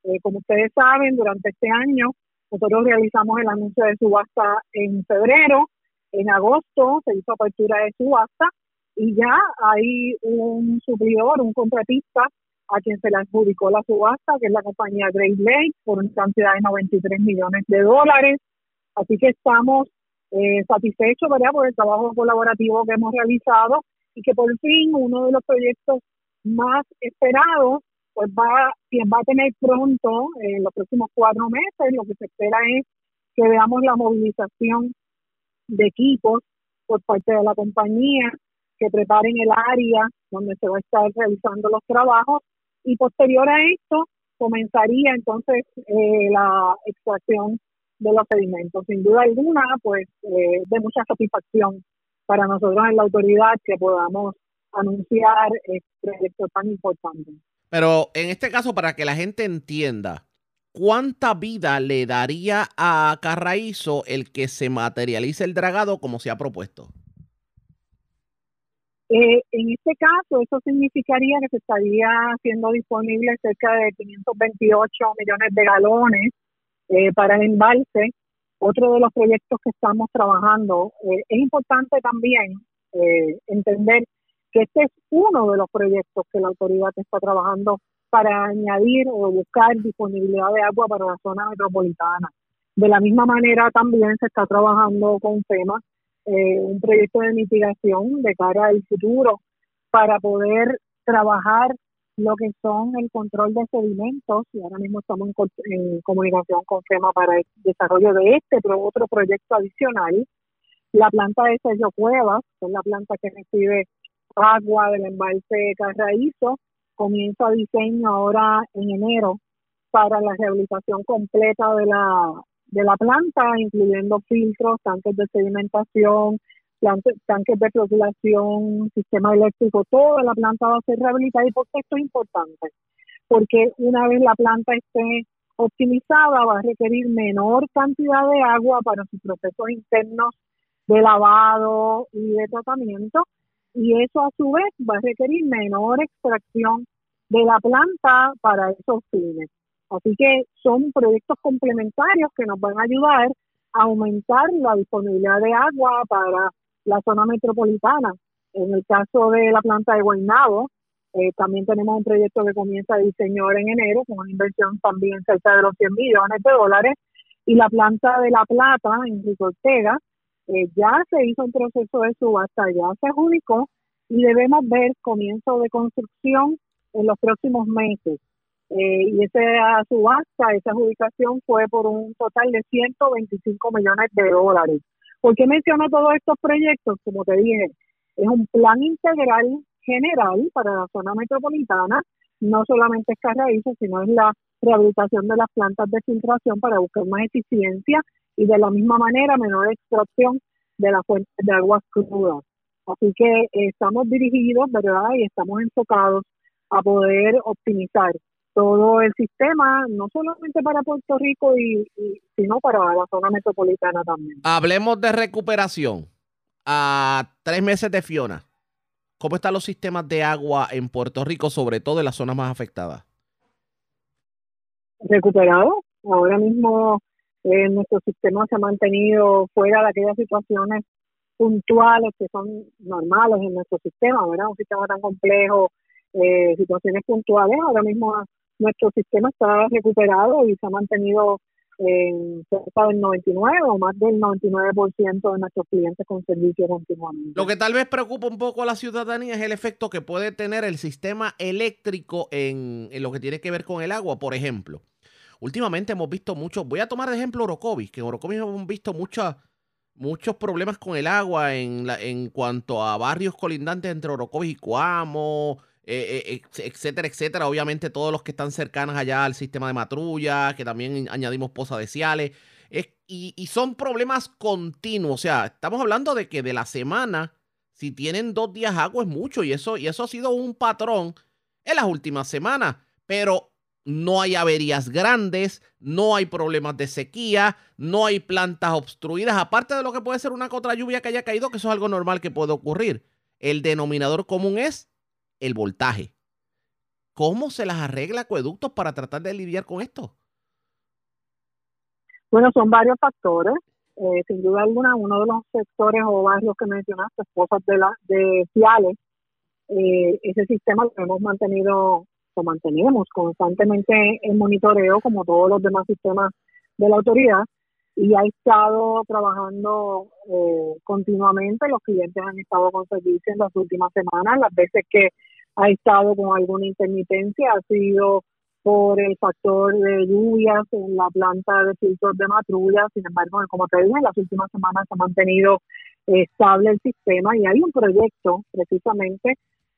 Eh, como ustedes saben, durante este año nosotros realizamos el anuncio de subasta en febrero, en agosto se hizo apertura de subasta y ya hay un suplidor, un contratista a quien se le adjudicó la subasta, que es la compañía Great Lake, por una cantidad de 93 millones de dólares. Así que estamos eh, satisfechos ¿verdad? por el trabajo colaborativo que hemos realizado y que por fin uno de los proyectos más esperados pues va, va a tener pronto, en los próximos cuatro meses, lo que se espera es que veamos la movilización de equipos por parte de la compañía, que preparen el área donde se va a estar realizando los trabajos y posterior a esto comenzaría entonces eh, la extracción de los sedimentos. Sin duda alguna, pues eh, de mucha satisfacción para nosotros en la autoridad que podamos anunciar este proyecto tan importante. Pero en este caso, para que la gente entienda, ¿cuánta vida le daría a Carraízo el que se materialice el dragado como se ha propuesto? Eh, en este caso, eso significaría que se estaría haciendo disponible cerca de 528 millones de galones eh, para el embalse. Otro de los proyectos que estamos trabajando, eh, es importante también entender que este es uno de los proyectos que la autoridad está trabajando para añadir o buscar disponibilidad de agua para la zona metropolitana. De la misma manera también se está trabajando con FEMA eh, un proyecto de mitigación de cara al futuro para poder trabajar lo que son el control de sedimentos. Y ahora mismo estamos en, comunicación con FEMA para el desarrollo de este pero otro proyecto adicional. La planta de Sergio Cuevas que es la planta que recibe agua del embalse Carraízo comienza diseño ahora en enero para la rehabilitación completa de la de la planta, incluyendo filtros, tanques de sedimentación, tanques de flotulación, sistema eléctrico, toda la planta va a ser rehabilitada. ¿Y por qué esto es importante? Porque una vez la planta esté optimizada, va a requerir menor cantidad de agua para sus procesos internos de lavado y de tratamiento, y eso a su vez va a requerir menor extracción de la planta para esos fines. Así que son proyectos complementarios que nos van a ayudar a aumentar la disponibilidad de agua para la zona metropolitana. En el caso de la planta de Guaynabo, eh, también tenemos un proyecto que comienza a diseño en enero, con una inversión también cerca de los 100 millones de dólares. Y la planta de La Plata, en Rico Ortega, eh, ya se hizo un proceso de subasta, ya se adjudicó y debemos ver comienzo de construcción en los próximos meses. Eh, y esa subasta, esa adjudicación fue por un total de 125 millones de dólares. ¿Por qué menciono todos estos proyectos? Como te dije, es un plan integral general para la zona metropolitana, no solamente es Carraízo, sino es la rehabilitación de las plantas de filtración para buscar más eficiencia y de la misma manera menor extracción de las fuentes de aguas crudas. Así que estamos dirigidos, ¿verdad? Y estamos enfocados a poder optimizar todo el sistema, no solamente para Puerto Rico, y, sino para la zona metropolitana también. Hablemos de recuperación. A tres meses de Fiona, ¿cómo están los sistemas de agua en Puerto Rico, sobre todo en las zonas más afectadas? Recuperado. Ahora mismo eh, nuestro sistema se ha mantenido fuera de aquellas situaciones puntuales que son normales en nuestro sistema, ¿verdad? Un sistema tan complejo, eh, situaciones puntuales. Ahora mismo nuestro sistema está recuperado y se ha mantenido en cerca del 99 o más del 99% de nuestros clientes con servicio continuamente. Lo que tal vez preocupa un poco a la ciudadanía es el efecto que puede tener el sistema eléctrico en, lo que tiene que ver con el agua, por ejemplo. Últimamente hemos visto muchos, voy a tomar de ejemplo Orocovis, que en Orocovis hemos visto muchos muchos problemas con el agua en, la, en cuanto a barrios colindantes entre Orocovis y Cuamo, eh, eh, etcétera, etcétera. Obviamente todos los que están cercanos allá al sistema de matrulla, que también añadimos pozas de Ciales. y, y, son problemas continuos. O sea, estamos hablando de que de la semana, si tienen dos días agua es mucho. Y eso, y eso ha sido un patrón en las últimas semanas. Pero no hay averías grandes, no hay problemas de sequía, no hay plantas obstruidas, aparte de lo que puede ser una contra lluvia que haya caído, que eso es algo normal que puede ocurrir. El denominador común es el voltaje. ¿Cómo se las arregla Acueductos para tratar de lidiar con esto? Bueno, son varios factores. Eh, sin duda alguna, uno de los sectores o barrios que mencionaste, cosas de, la, de Ciales, eh, ese sistema lo hemos mantenido, lo mantenemos constantemente en monitoreo, como todos los demás sistemas de la autoridad, y ha estado trabajando eh, continuamente. Los clientes han estado con servicio en las últimas semanas, las veces que ha estado con alguna intermitencia ha sido por el factor de lluvias en la planta de filtros de matrulla. Sin embargo, como te dije, en las últimas semanas se ha mantenido estable el sistema y hay un proyecto precisamente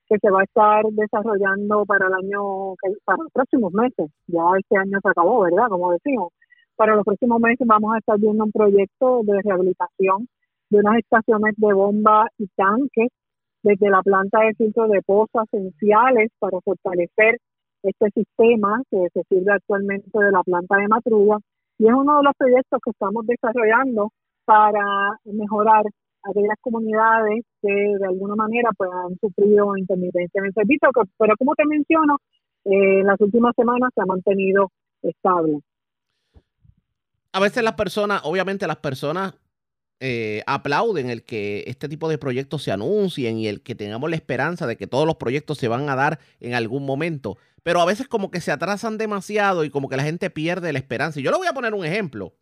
que se va a estar desarrollando para el año, para los próximos meses. Ya este año se acabó, ¿verdad? Como decimos. Para los próximos meses vamos a estar viendo un proyecto de rehabilitación de unas estaciones de bomba y tanques desde la planta de filtro de pozas esenciales para fortalecer este sistema que se sirve actualmente de la planta de Matrulla y es uno de los proyectos que estamos desarrollando para mejorar aquellas comunidades que de alguna manera pues han sufrido intermitencia en el servicio, pero como te menciono, eh, en las últimas semanas se ha mantenido estable. A veces las personas, obviamente las personas eh, aplauden el que este tipo de proyectos se anuncien y el que tengamos la esperanza de que todos los proyectos se van a dar en algún momento. Pero a veces como que se atrasan demasiado y como que la gente pierde la esperanza. Y yo le voy a poner un ejemplo.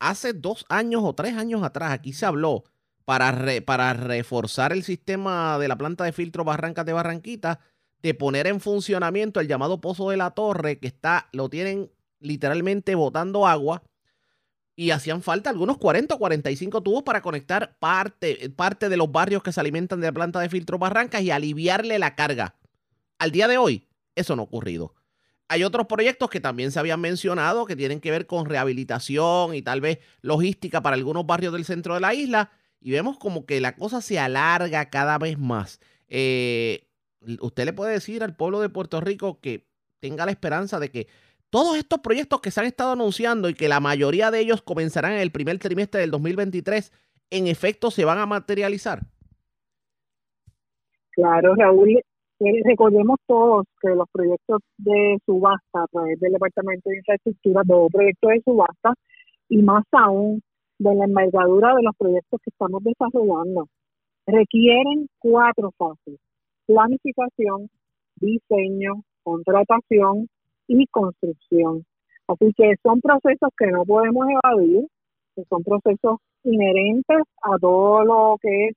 Hace dos años o tres años atrás aquí se habló para, para reforzar el sistema de la planta de filtro Barrancas de Barranquita, de poner en funcionamiento el llamado Pozo de la Torre, que está, lo tienen literalmente botando agua y hacían falta algunos 40 o 45 tubos para conectar parte, parte de los barrios que se alimentan de la planta de filtro Barrancas y aliviarle la carga. Al día de hoy, eso no ha ocurrido. Hay otros proyectos que también se habían mencionado que tienen que ver con rehabilitación y tal vez logística para algunos barrios del centro de la isla y vemos como que la cosa se alarga cada vez más. Eh, usted le puede decir al pueblo de Puerto Rico que tenga la esperanza de que todos estos proyectos que se han estado anunciando y que la mayoría de ellos comenzarán en el primer trimestre del 2023, en efecto se van a materializar? Claro, Raúl, recordemos todos que los proyectos de subasta a través del Departamento de Infraestructura, todo proyectos de subasta, y más aún de la envergadura de los proyectos que estamos desarrollando, requieren cuatro fases. Planificación, diseño, contratación y construcción. Así que son procesos que no podemos evadir, que son procesos inherentes a todo lo que es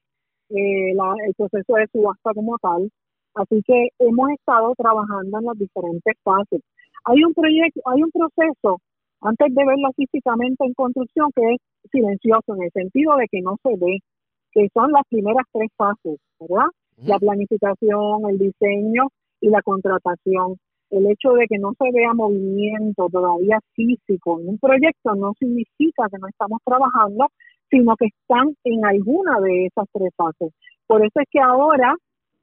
eh, el proceso de subasta como tal. Así que hemos estado trabajando en las diferentes fases. Hay un proyecto, hay un proceso antes de verlo físicamente en construcción que es silencioso en el sentido de que no se ve, que son las primeras tres fases, ¿verdad? La planificación, el diseño y la contratación el hecho de que no se vea movimiento todavía físico en un proyecto no significa que no estamos trabajando, sino que están en alguna de esas tres fases. Por eso es que ahora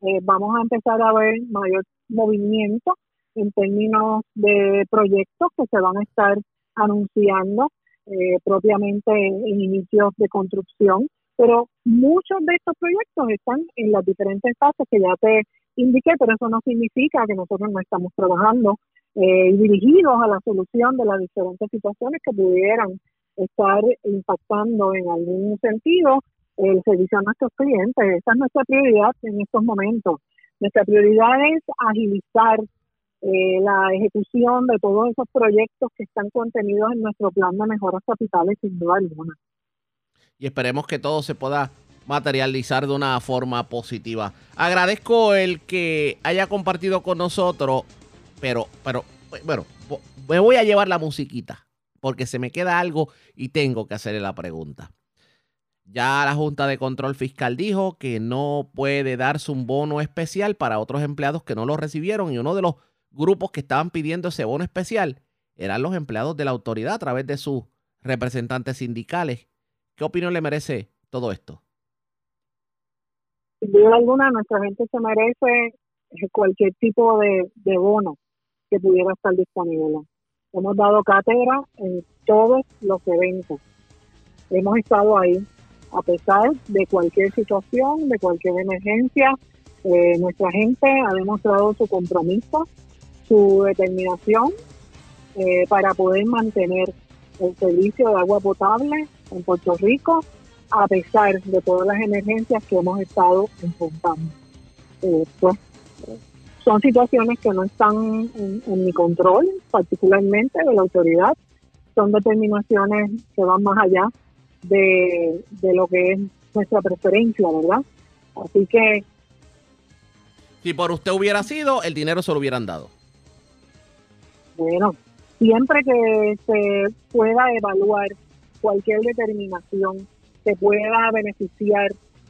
eh, vamos a empezar a ver mayor movimiento en términos de proyectos que se van a estar anunciando eh, propiamente en inicios de construcción, pero muchos de estos proyectos están en las diferentes fases que ya te indiqué, pero eso no significa que nosotros no estamos trabajando eh, dirigidos a la solución de las diferentes situaciones que pudieran estar impactando en algún sentido el servicio a nuestros clientes. Esa es nuestra prioridad en estos momentos. Nuestra prioridad es agilizar eh, la ejecución de todos esos proyectos que están contenidos en nuestro plan de mejoras capitales, sin duda alguna. Y esperemos que todo se pueda materializar de una forma positiva. Agradezco el que haya compartido con nosotros, pero, pero, bueno, me voy a llevar la musiquita porque se me queda algo y tengo que hacerle la pregunta. Ya la Junta de Control Fiscal dijo que no puede darse un bono especial para otros empleados que no lo recibieron y uno de los grupos que estaban pidiendo ese bono especial eran los empleados de la autoridad a través de sus representantes sindicales. ¿Qué opinión le merece todo esto? Sin duda alguna nuestra gente se merece cualquier tipo de, bono que pudiera estar disponible. Hemos dado cátedra en todos los eventos. Hemos estado ahí a pesar de cualquier situación, de cualquier emergencia. Eh, nuestra gente ha demostrado su compromiso, su determinación eh, para poder mantener el servicio de agua potable en Puerto Rico a pesar de todas las emergencias que hemos estado enfrentando. Eh, pues, son situaciones que no están en, mi control, particularmente de la autoridad. Son determinaciones que van más allá de, de lo que es nuestra preferencia, ¿verdad? Así que... Si por usted hubiera sido, el dinero se lo hubieran dado. Bueno, siempre que se pueda evaluar cualquier determinación que pueda beneficiar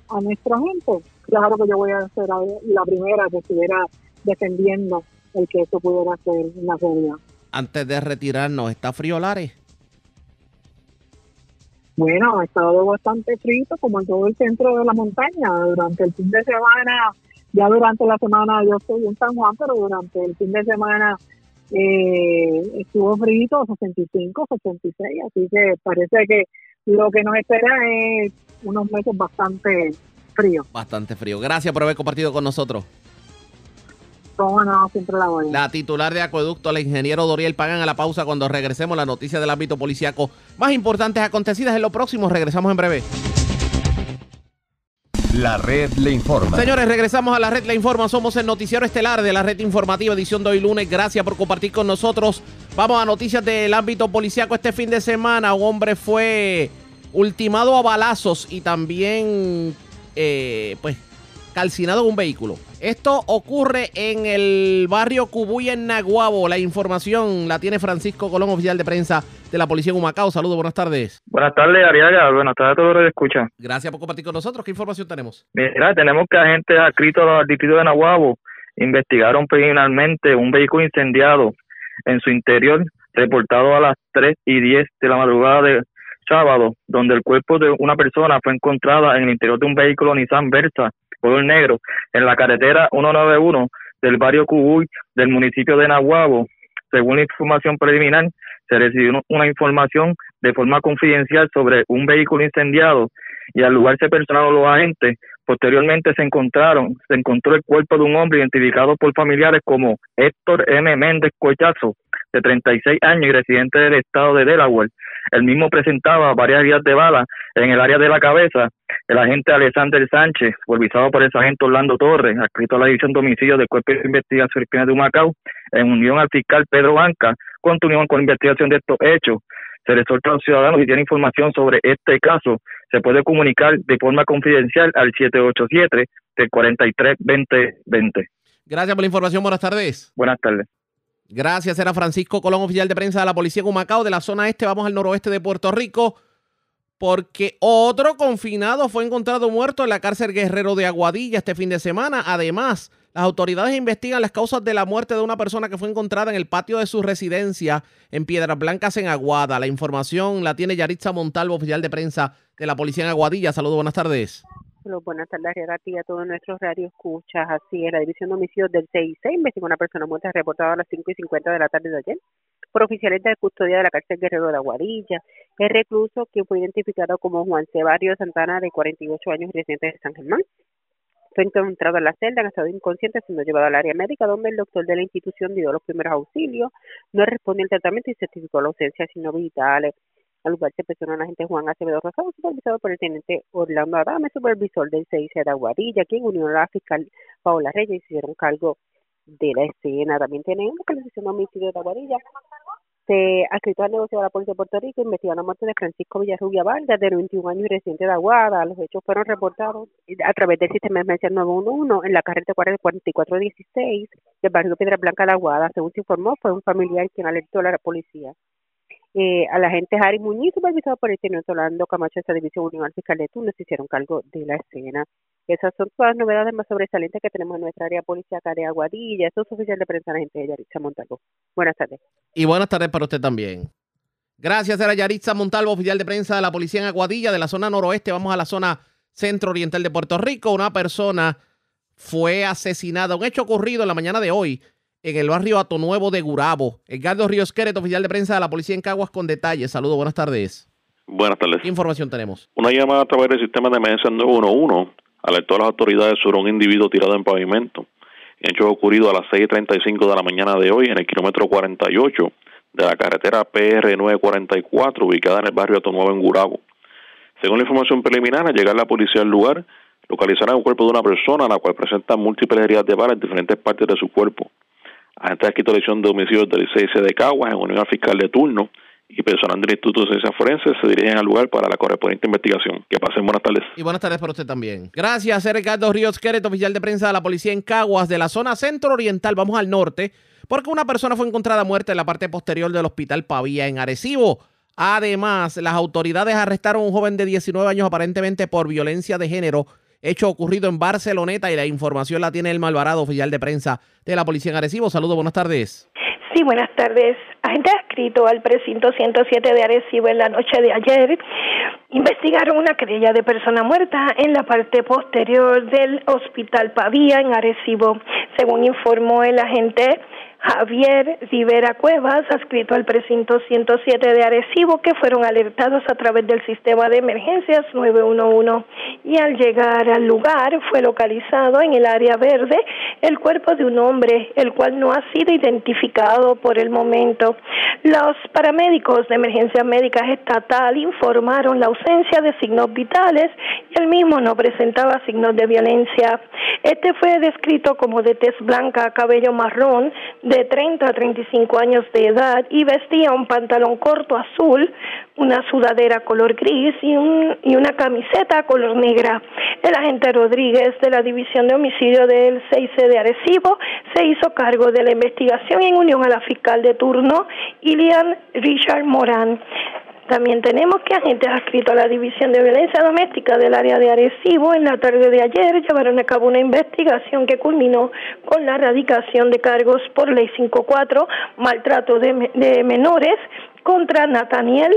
a nuestra gente, claro que yo voy a ser la primera que estuviera defendiendo el que eso pudiera ser una realidad. Antes de retirarnos, ¿está frío Lares? Bueno, ha estado bastante frío, como en todo el centro de la montaña. Durante el fin de semana, ya durante la semana yo estoy en San Juan, pero durante el fin de semana eh, estuvo frío, 65, 66, así que parece que lo que nos espera es unos meses bastante fríos. Bastante frío. Gracias por haber compartido con nosotros. no, siempre la voy. La titular de Acueducto, el ingeniero Doriel, pagan a la pausa cuando regresemos la noticia del ámbito policiaco más importantes acontecidas en lo próximo. Regresamos en breve. La red le informa. Señores, regresamos a la red le informa. Somos el noticiero estelar de la red informativa edición de hoy lunes. Gracias por compartir con nosotros. Vamos a noticias del ámbito policiaco este fin de semana. Un hombre fue ultimado a balazos y también, eh, pues, calcinado en un vehículo. Esto ocurre en el barrio Cubuy en Naguabo. La información la tiene Francisco Colón, oficial de prensa de la Policía Humacao. Saludos, buenas tardes. Buenas tardes, Ariaga. Buenas tardes a todos los que escuchan. Gracias por compartir con nosotros. ¿Qué información tenemos? Mira, tenemos que agentes adscritos al distrito de Naguabo investigaron preliminarmente un vehículo incendiado en su interior, reportado a las 3 y 10 de la madrugada de sábado, donde el cuerpo de una persona fue encontrada en el interior de un vehículo Nissan Versa color negro en la carretera 191 del barrio Cubuy del municipio de Nahuabo. Según información preliminar, se recibió una información de forma confidencial sobre un vehículo incendiado y al lugar se personaron los agentes. Posteriormente se encontraron, se encontró el cuerpo de un hombre identificado por familiares como Héctor M. Méndez Cochazo, de 36 años y residente del estado de Delaware. El mismo presentaba varias heridas de bala en el área de la cabeza. El agente Alexander Sánchez, supervisado por el sargento Orlando Torres, adscrito a la división de homicidios del Cuerpo de Investigación de Humacao, en unión al fiscal Pedro Banca, continúan con la investigación de estos hechos. Se les a los ciudadanos si tienen información sobre este caso, se puede comunicar de forma confidencial al 787 del 43 2020. Gracias por la información. Buenas tardes. Buenas tardes. Gracias, era Francisco Colón, oficial de prensa de la Policía de Humacao, de la zona este. Vamos al noroeste de Puerto Rico, porque otro confinado fue encontrado muerto en la cárcel Guerrero de Aguadilla este fin de semana. Además, las autoridades investigan las causas de la muerte de una persona que fue encontrada en el patio de su residencia en Piedras Blancas, en Aguada. La información la tiene Yaritza Montalvo, oficial de prensa de la Policía en Aguadilla. Saludos, buenas tardes buenas tardes a todos nuestros radios escuchas. Así es, la División de Homicidios del CIC investigó una persona muerta reportada a las 5 y 50 de la tarde de ayer por oficiales de custodia de la cárcel Guerrero de Aguadilla. El recluso, que fue identificado como Juan Cebario Santana, de 48 años, residente de San Germán, fue encontrado en la celda en estado inconsciente, siendo llevado al área médica, donde el doctor de la institución dio los primeros auxilios, no respondió al tratamiento y certificó la ausencia de signos vitales. Al lugar se presionó el agente Juan Acevedo Rosado, supervisado por el teniente Orlando Adame, supervisor del CIC de Aguadilla, quien unió a la fiscal Paola Reyes y hicieron cargo de la escena. También tenemos que la sesión de homicidio de Aguadilla se escrito al negocio de la Policía de Puerto Rico investigó la muerte de Francisco Villarrubia Vargas, de 21 años y residente de Aguada. Los hechos fueron reportados a través del sistema de emergencia 911 en la carretera 4416 del barrio Piedra Blanca de Aguada. Según se informó, fue un familiar quien alertó a la policía eh, a la gente Harry Muñiz, supervisado por el señor Solando Camacho de esta división Unión Fiscal de Túnez, se hicieron cargo de la escena. Esas son todas las novedades más sobresalientes que tenemos en nuestra área policíaca de Aguadilla. Eso es oficial de prensa, la gente de Yaritza Montalvo. Buenas tardes. Y buenas tardes para usted también. Gracias, era Yaritza Montalvo, oficial de prensa de la policía en Aguadilla, de la zona noroeste. Vamos a la zona centro-oriental de Puerto Rico. Una persona fue asesinada. Un hecho ocurrido en la mañana de hoy en el barrio Ato Nuevo de Gurabo. Edgardo Ríos Queret, oficial de prensa de la policía en Caguas, con detalles. Saludos, buenas tardes. Buenas tardes. ¿Qué información tenemos? Una llamada a través del sistema de emergencia 911 alertó a las autoridades sobre un individuo tirado en pavimento. Hecho ocurrido a las 6.35 de la mañana de hoy en el kilómetro 48 de la carretera PR 944 ubicada en el barrio Ato Nuevo en Gurabo. Según la información preliminar, al llegar la policía al lugar, localizarán un cuerpo de una persona, la cual presenta múltiples heridas de bala en diferentes partes de su cuerpo agentes de dirección de homicidios del ICS de Caguas en unión al fiscal de turno y personal del Instituto de Ciencias Forenses se dirigen al lugar para la correspondiente investigación. Que pasen buenas tardes. Y buenas tardes para usted también. Gracias, Ricardo Ríos Queret, oficial de prensa de la policía en Caguas, de la zona centro-oriental. Vamos al norte, porque una persona fue encontrada muerta en la parte posterior del hospital Pavía, en Arecibo. Además, las autoridades arrestaron a un joven de 19 años aparentemente por violencia de género hecho ocurrido en Barceloneta y la información la tiene el Malvarado, oficial de prensa de la Policía en Arecibo. Saludos, buenas tardes. Sí, buenas tardes. Agente escrito al precinto 107 de Arecibo en la noche de ayer investigaron una querella de persona muerta en la parte posterior del Hospital Pavía en Arecibo. Según informó el agente Javier Rivera Cuevas, adscrito al precinto 107 de Arecibo, que fueron alertados a través del sistema de emergencias 911 y al llegar al lugar fue localizado en el área verde el cuerpo de un hombre, el cual no ha sido identificado por el momento. Los paramédicos de emergencia médicas estatal informaron la ausencia de signos vitales y el mismo no presentaba signos de violencia. Este fue descrito como de tez blanca, cabello marrón, de 30 a 35 años de edad y vestía un pantalón corto azul, una sudadera color gris y, un, y una camiseta color negra. El agente Rodríguez de la División de Homicidio del 6C de Arecibo se hizo cargo de la investigación en unión a la fiscal de turno, Ilian Richard Morán. También tenemos que agentes adscritos a la División de Violencia Doméstica del área de Arecibo en la tarde de ayer llevaron a cabo una investigación que culminó con la erradicación de cargos por Ley 54, maltrato de, de menores contra Nathaniel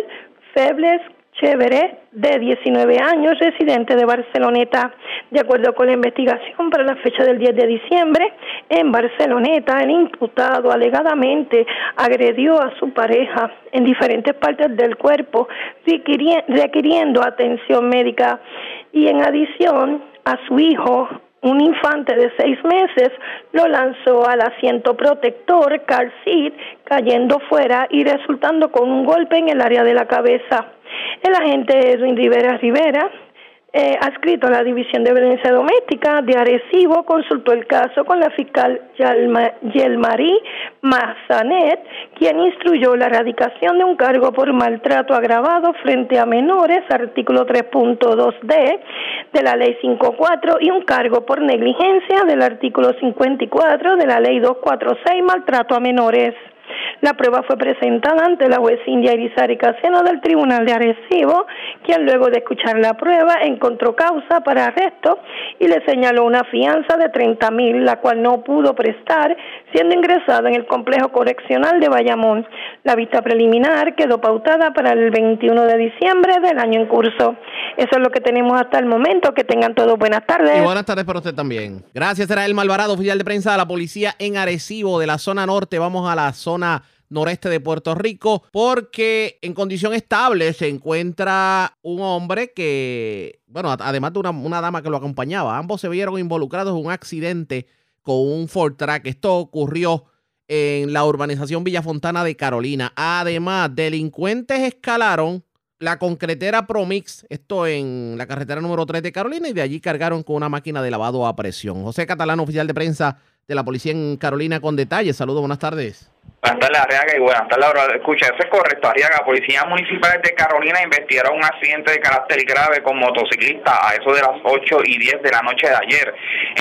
Febles Chévere, de 19 años, residente de Barceloneta. De acuerdo con la investigación, para la fecha del 10 de diciembre, en Barceloneta, el imputado alegadamente agredió a su pareja en diferentes partes del cuerpo, requiriendo atención médica y en adición a su hijo un infante de seis meses lo lanzó al asiento protector car seat, cayendo fuera y resultando con un golpe en el área de la cabeza. El agente Edwin Rivera Rivera eh, adscrito a la División de Violencia Doméstica de Arecibo, consultó el caso con la fiscal Yelmarí Mazanet, quien instruyó la erradicación de un cargo por maltrato agravado frente a menores, artículo 3.2d de la Ley 54, y un cargo por negligencia del artículo 54 de la Ley 246, maltrato a menores. La prueba fue presentada ante la juez India Irizarry Casiano del Tribunal de Arecibo, quien luego de escuchar la prueba encontró causa para arresto y le señaló una fianza de 30 mil, la cual no pudo prestar, siendo ingresado en el complejo correccional de Bayamón. La vista preliminar quedó pautada para el 21 de diciembre del año en curso. Eso es lo que tenemos hasta el momento. Que tengan todos buenas tardes. Y buenas tardes para usted también. Gracias, era el Malvarado, oficial de prensa de la policía en Arecibo, de la zona norte. Vamos a la zona noreste de Puerto Rico, porque en condición estable se encuentra un hombre que, bueno, además de una, dama que lo acompañaba, ambos se vieron involucrados en un accidente con un Ford Track. Esto ocurrió en la urbanización Villa Fontana de Carolina. Además, delincuentes escalaron la concretera Promix, esto en la carretera número 3 de Carolina, y de allí cargaron con una máquina de lavado a presión. José Catalán, oficial de prensa de la policía en Carolina, con detalles. Saludos, buenas tardes. Buenas tardes, Arriaga, y buenas tardes, Escucha, eso es correcto, Arriaga. Policías municipales de Carolina investigaron un accidente de carácter grave con motociclista a eso de las 8 y 10 de la noche de ayer,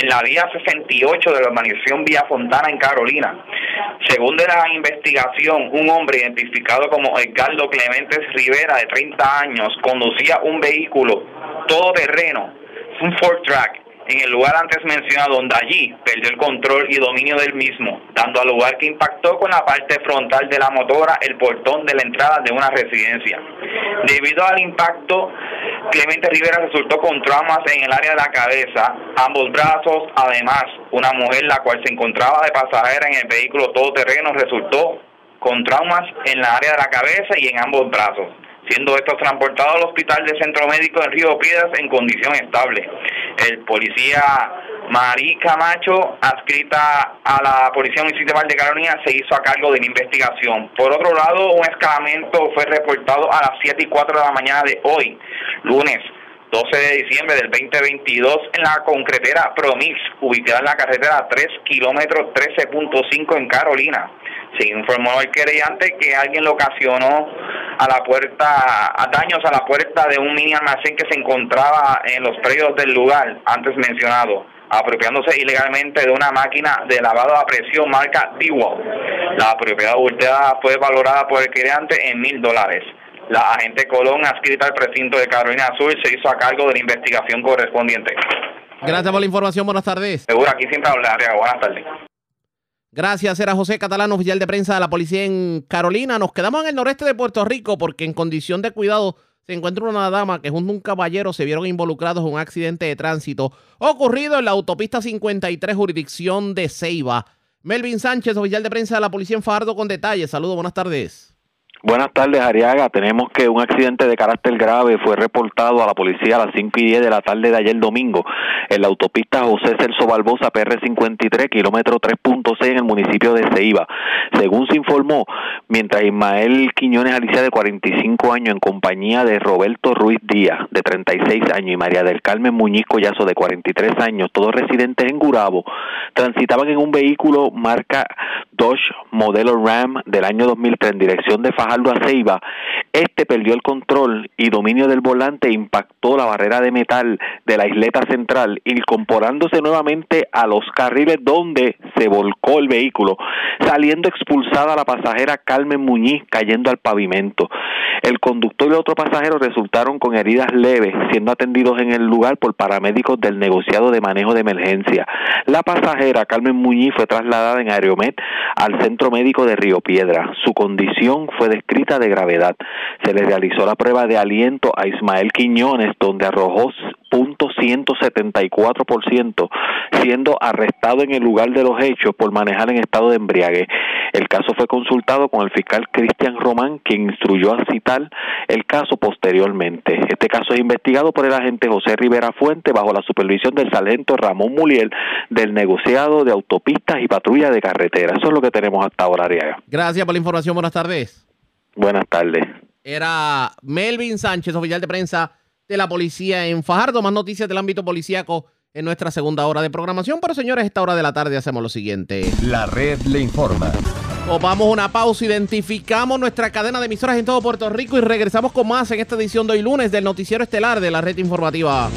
en la vía 68 de la urbanización Vía Fontana en Carolina. Según de la investigación, un hombre identificado como Edgardo Clementes Rivera, de 30 años, conducía un vehículo todoterreno, un Ford Track, en el lugar antes mencionado, donde allí perdió el control y dominio del mismo, dando al lugar que impactó con la parte frontal de la motora el portón de la entrada de una residencia. Debido al impacto, Clemente Rivera resultó con traumas en el área de la cabeza, ambos brazos, además, una mujer la cual se encontraba de pasajera en el vehículo todoterreno resultó con traumas en la área de la cabeza y en ambos brazos siendo estos transportados al Hospital de Centro Médico en Río Piedras en condición estable. El policía Marí Camacho, adscrita a la Policía Municipal de Carolina, se hizo a cargo de la investigación. Por otro lado, un escalamiento fue reportado a las 7 y 4 de la mañana de hoy, lunes 12 de diciembre del 2022, en la concretera Promix, ubicada en la carretera 3 kilómetros 13.5 en Carolina. Se informó el querellante que alguien lo ocasionó a la puerta, daños a la puerta de un mini almacén que se encontraba en los predios del lugar antes mencionado, apropiándose ilegalmente de una máquina de lavado a presión marca DeWalt. La propiedad volteada fue valorada por el querellante en mil dólares. La agente Colón, adscrita al precinto de Carolina Sur, se hizo a cargo de la investigación correspondiente. Gracias por la información. Buenas tardes. Seguro, aquí siempre hablaré. Buenas tardes. Gracias, era José Catalán, oficial de prensa de la policía en Carolina. Nos quedamos en el noreste de Puerto Rico porque en condición de cuidado se encuentra una dama que junto a un caballero se vieron involucrados en un accidente de tránsito ocurrido en la autopista 53 jurisdicción de Ceiba. Melvin Sánchez, oficial de prensa de la policía en Fajardo, con detalles. Saludos, buenas tardes. Buenas tardes, Ariaga. Tenemos que un accidente de carácter grave fue reportado a la policía a las 5 y 10 de la tarde de ayer domingo en la autopista José Celso Barbosa, PR53, kilómetro 3.6 en el municipio de Ceiba. Según se informó, mientras Ismael Quiñones Alicia, de 45 años, en compañía de Roberto Ruiz Díaz, de 36 años, y María del Carmen Muñiz Collazo, de 43 años, todos residentes en Gurabo, transitaban en un vehículo marca Dodge modelo Ram del año 2003 en dirección de Fajardo este perdió el control y dominio del volante e impactó la barrera de metal de la isleta central, incorporándose nuevamente a los carriles donde se volcó el vehículo, saliendo expulsada la pasajera Carmen Muñiz cayendo al pavimento. El conductor y otro pasajero resultaron con heridas leves, siendo atendidos en el lugar por paramédicos del negociado de manejo de emergencia. La pasajera Carmen Muñiz fue trasladada en Aeromet al centro médico de Río Piedra. Su condición fue descrita de gravedad. Se le realizó la prueba de aliento a Ismael Quiñones, donde arrojó .174%, siendo arrestado en el lugar de los hechos por manejar en estado de embriague. El caso fue consultado con el fiscal Cristian Román, quien instruyó a citar el caso posteriormente. Este caso es investigado por el agente José Rivera Fuente bajo la supervisión del sargento Ramón Muliel del negociado de autopistas y patrulla de carretera. Eso es lo que tenemos hasta ahora. Gracias por la información. Buenas tardes. Buenas tardes. Era Melvin Sánchez, oficial de prensa de la policía en Fajardo. Más noticias del ámbito policíaco en nuestra segunda hora de programación. Pero señores, esta hora de la tarde hacemos lo siguiente. La red le informa. vamos una pausa, identificamos nuestra cadena de emisoras en todo Puerto Rico y regresamos con más en esta edición de hoy lunes del noticiero estelar de la red informativa.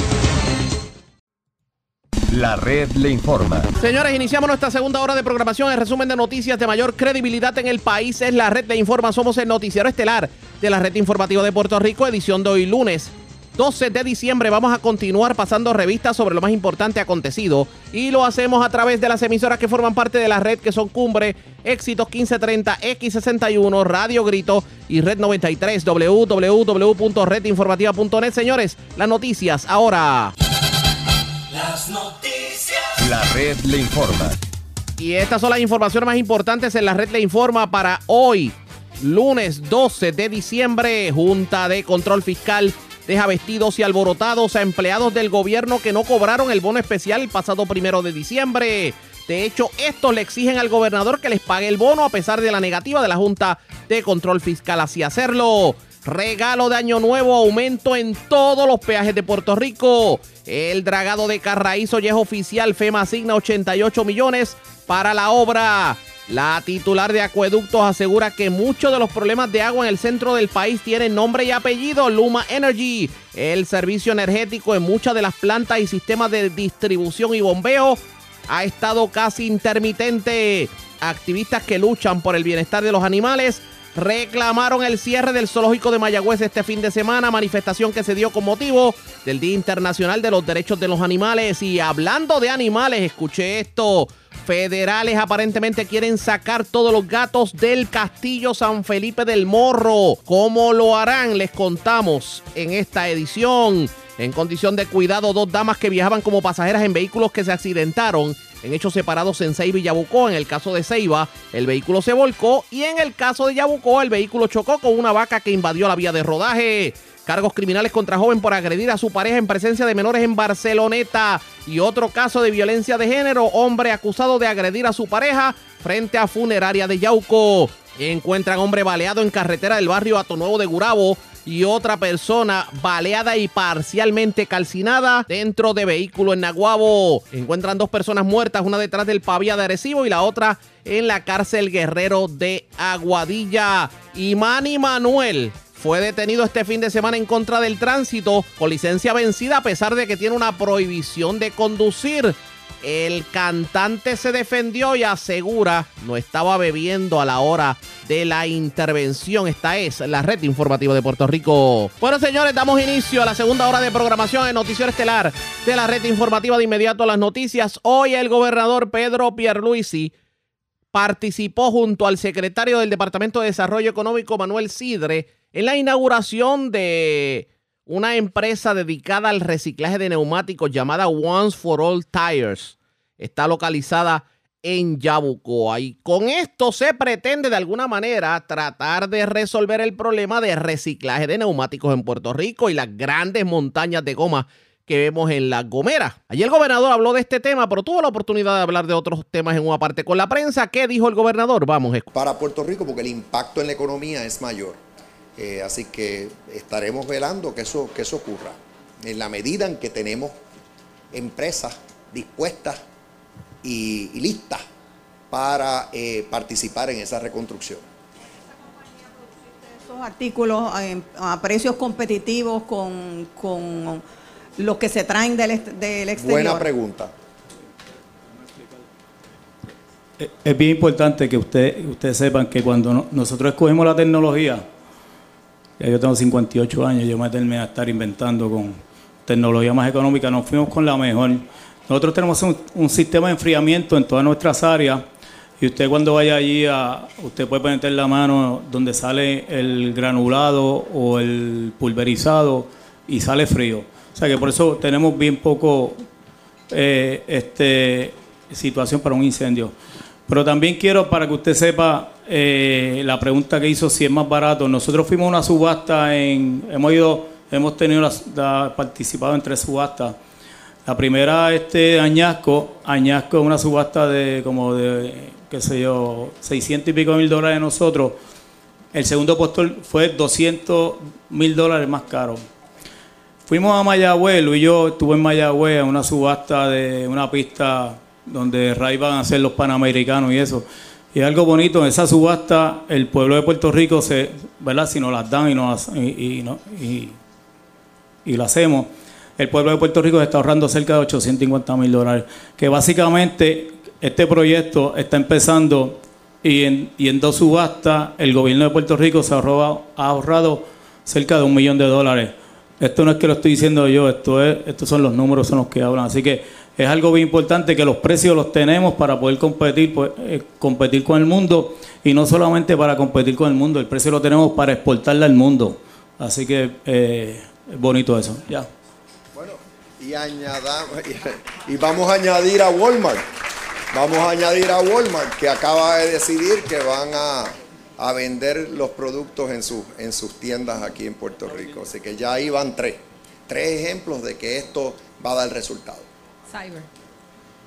La red le informa. Señores, iniciamos nuestra segunda hora de programación. El resumen de noticias de mayor credibilidad en el país es la red le informa. Somos el noticiero estelar de la red informativa de Puerto Rico, edición de hoy lunes 12 de diciembre vamos a continuar pasando revistas sobre lo más importante acontecido y lo hacemos a través de las emisoras que forman parte de la red que son Cumbre, Éxitos 1530, X61, Radio Grito y Red 93, www.redinformativa.net. Señores, las noticias ahora. Las noticias. La red le informa. Y estas son las informaciones más importantes en la red le informa para hoy, lunes 12 de diciembre, Junta de Control Fiscal deja vestidos y alborotados a empleados del gobierno que no cobraron el bono especial el pasado primero de diciembre. De hecho, estos le exigen al gobernador que les pague el bono a pesar de la negativa de la Junta de Control Fiscal hacia hacerlo. Regalo de Año Nuevo, aumento en todos los peajes de Puerto Rico. El dragado de Carraízo ya es oficial. FEMA asigna 88 millones para la obra. La titular de Acueductos asegura que muchos de los problemas de agua en el centro del país tienen nombre y apellido, Luma Energy. El servicio energético en muchas de las plantas y sistemas de distribución y bombeo ha estado casi intermitente. Activistas que luchan por el bienestar de los animales reclamaron el cierre del zoológico de Mayagüez este fin de semana, manifestación que se dio con motivo del Día Internacional de los Derechos de los Animales. Y hablando de animales, escuché esto. Federales aparentemente quieren sacar todos los gatos del castillo San Felipe del Morro. ¿Cómo lo harán? Les contamos en esta edición. En condición de cuidado, dos damas que viajaban como pasajeras en vehículos que se accidentaron en hechos separados en Ceiba y Yabucó. En el caso de Ceiba, el vehículo se volcó y en el caso de Yabucó, el vehículo chocó con una vaca que invadió la vía de rodaje. Cargos criminales contra joven por agredir a su pareja en presencia de menores en Barceloneta. Y otro caso de violencia de género, hombre acusado de agredir a su pareja frente a funeraria de Yauco. Encuentran hombre baleado en carretera del barrio Atonuevo de Gurabo y otra persona baleada y parcialmente calcinada dentro de vehículo en Naguabo. Encuentran dos personas muertas, una detrás del Pavía de Arecibo y la otra en la cárcel Guerrero de Aguadilla. Y Manny Manuel fue detenido este fin de semana en contra del tránsito con licencia vencida a pesar de que tiene una prohibición de conducir. El cantante se defendió y asegura no estaba bebiendo a la hora de la intervención. Esta es la red informativa de Puerto Rico. Bueno, señores, damos inicio a la segunda hora de programación en Noticiero Estelar de la red informativa de inmediato a las noticias. Hoy el gobernador Pedro Pierluisi participó junto al secretario del Departamento de Desarrollo Económico Manuel Sidre en la inauguración de una empresa dedicada al reciclaje de neumáticos llamada Once for All Tires. Está localizada en Yabucoa. Y con esto se pretende de alguna manera tratar de resolver el problema de reciclaje de neumáticos en Puerto Rico y las grandes montañas de goma que vemos en la Gomera. Ayer el gobernador habló de este tema, pero tuvo la oportunidad de hablar de otros temas en una parte con la prensa. ¿Qué dijo el gobernador? Vamos. Para Puerto Rico, porque el impacto en la economía es mayor. Eh, así que estaremos velando que eso, que eso ocurra. En la medida en que tenemos empresas dispuestas y, listas para eh, participar en esa reconstrucción. Esos artículos eh, a precios competitivos con, con los que se traen del, del exterior? Buena pregunta. Es bien importante que usted, ustedes sepan que cuando nosotros escogimos la tecnología, ya yo tengo 58 años, yo me terminé a estar inventando con tecnología más económica, nos fuimos con la mejor. Nosotros tenemos un, sistema de enfriamiento en todas nuestras áreas y usted cuando vaya allí, usted puede meter la mano donde sale el granulado o el pulverizado y sale frío. O sea que por eso tenemos bien poco eh, este, situación para un incendio. Pero también quiero, para que usted sepa, eh, la pregunta que hizo si es más barato. Nosotros fuimos a una subasta en, hemos ido, hemos tenido participado en tres subastas. La primera, este Añasco, Añasco es una subasta de como de, qué sé yo, 600 y pico mil dólares de nosotros. El segundo postor fue 200 mil dólares más caro. Fuimos a Mayagüez, Luis y yo estuve en Mayagüez a una subasta de una pista donde Ray van a ser los panamericanos y eso. Y algo bonito, en esa subasta el pueblo de Puerto Rico, se, ¿verdad? si nos las dan y, nos, y, y, y, lo hacemos, el pueblo de Puerto Rico está ahorrando cerca de 850 mil dólares. Que básicamente este proyecto está empezando y en, y en dos subastas el gobierno de Puerto Rico se ha ahorrado cerca de un millón de dólares. Esto no es que lo estoy diciendo yo, esto es, estos son los números son los que hablan. Así que es algo bien importante que los precios los tenemos para poder competir, pues, eh, competir con el mundo y no solamente para competir con el mundo, el precio lo tenemos para exportarle al mundo. Así que eh, es bonito eso. Ya. Bueno, y, y vamos a añadir a Walmart. Vamos a añadir a Walmart que acaba de decidir que van a a vender los productos en, sus en sus tiendas aquí en Puerto Rico. Así que ya ahí van tres. Tres ejemplos de que esto va a dar resultado. Cyber.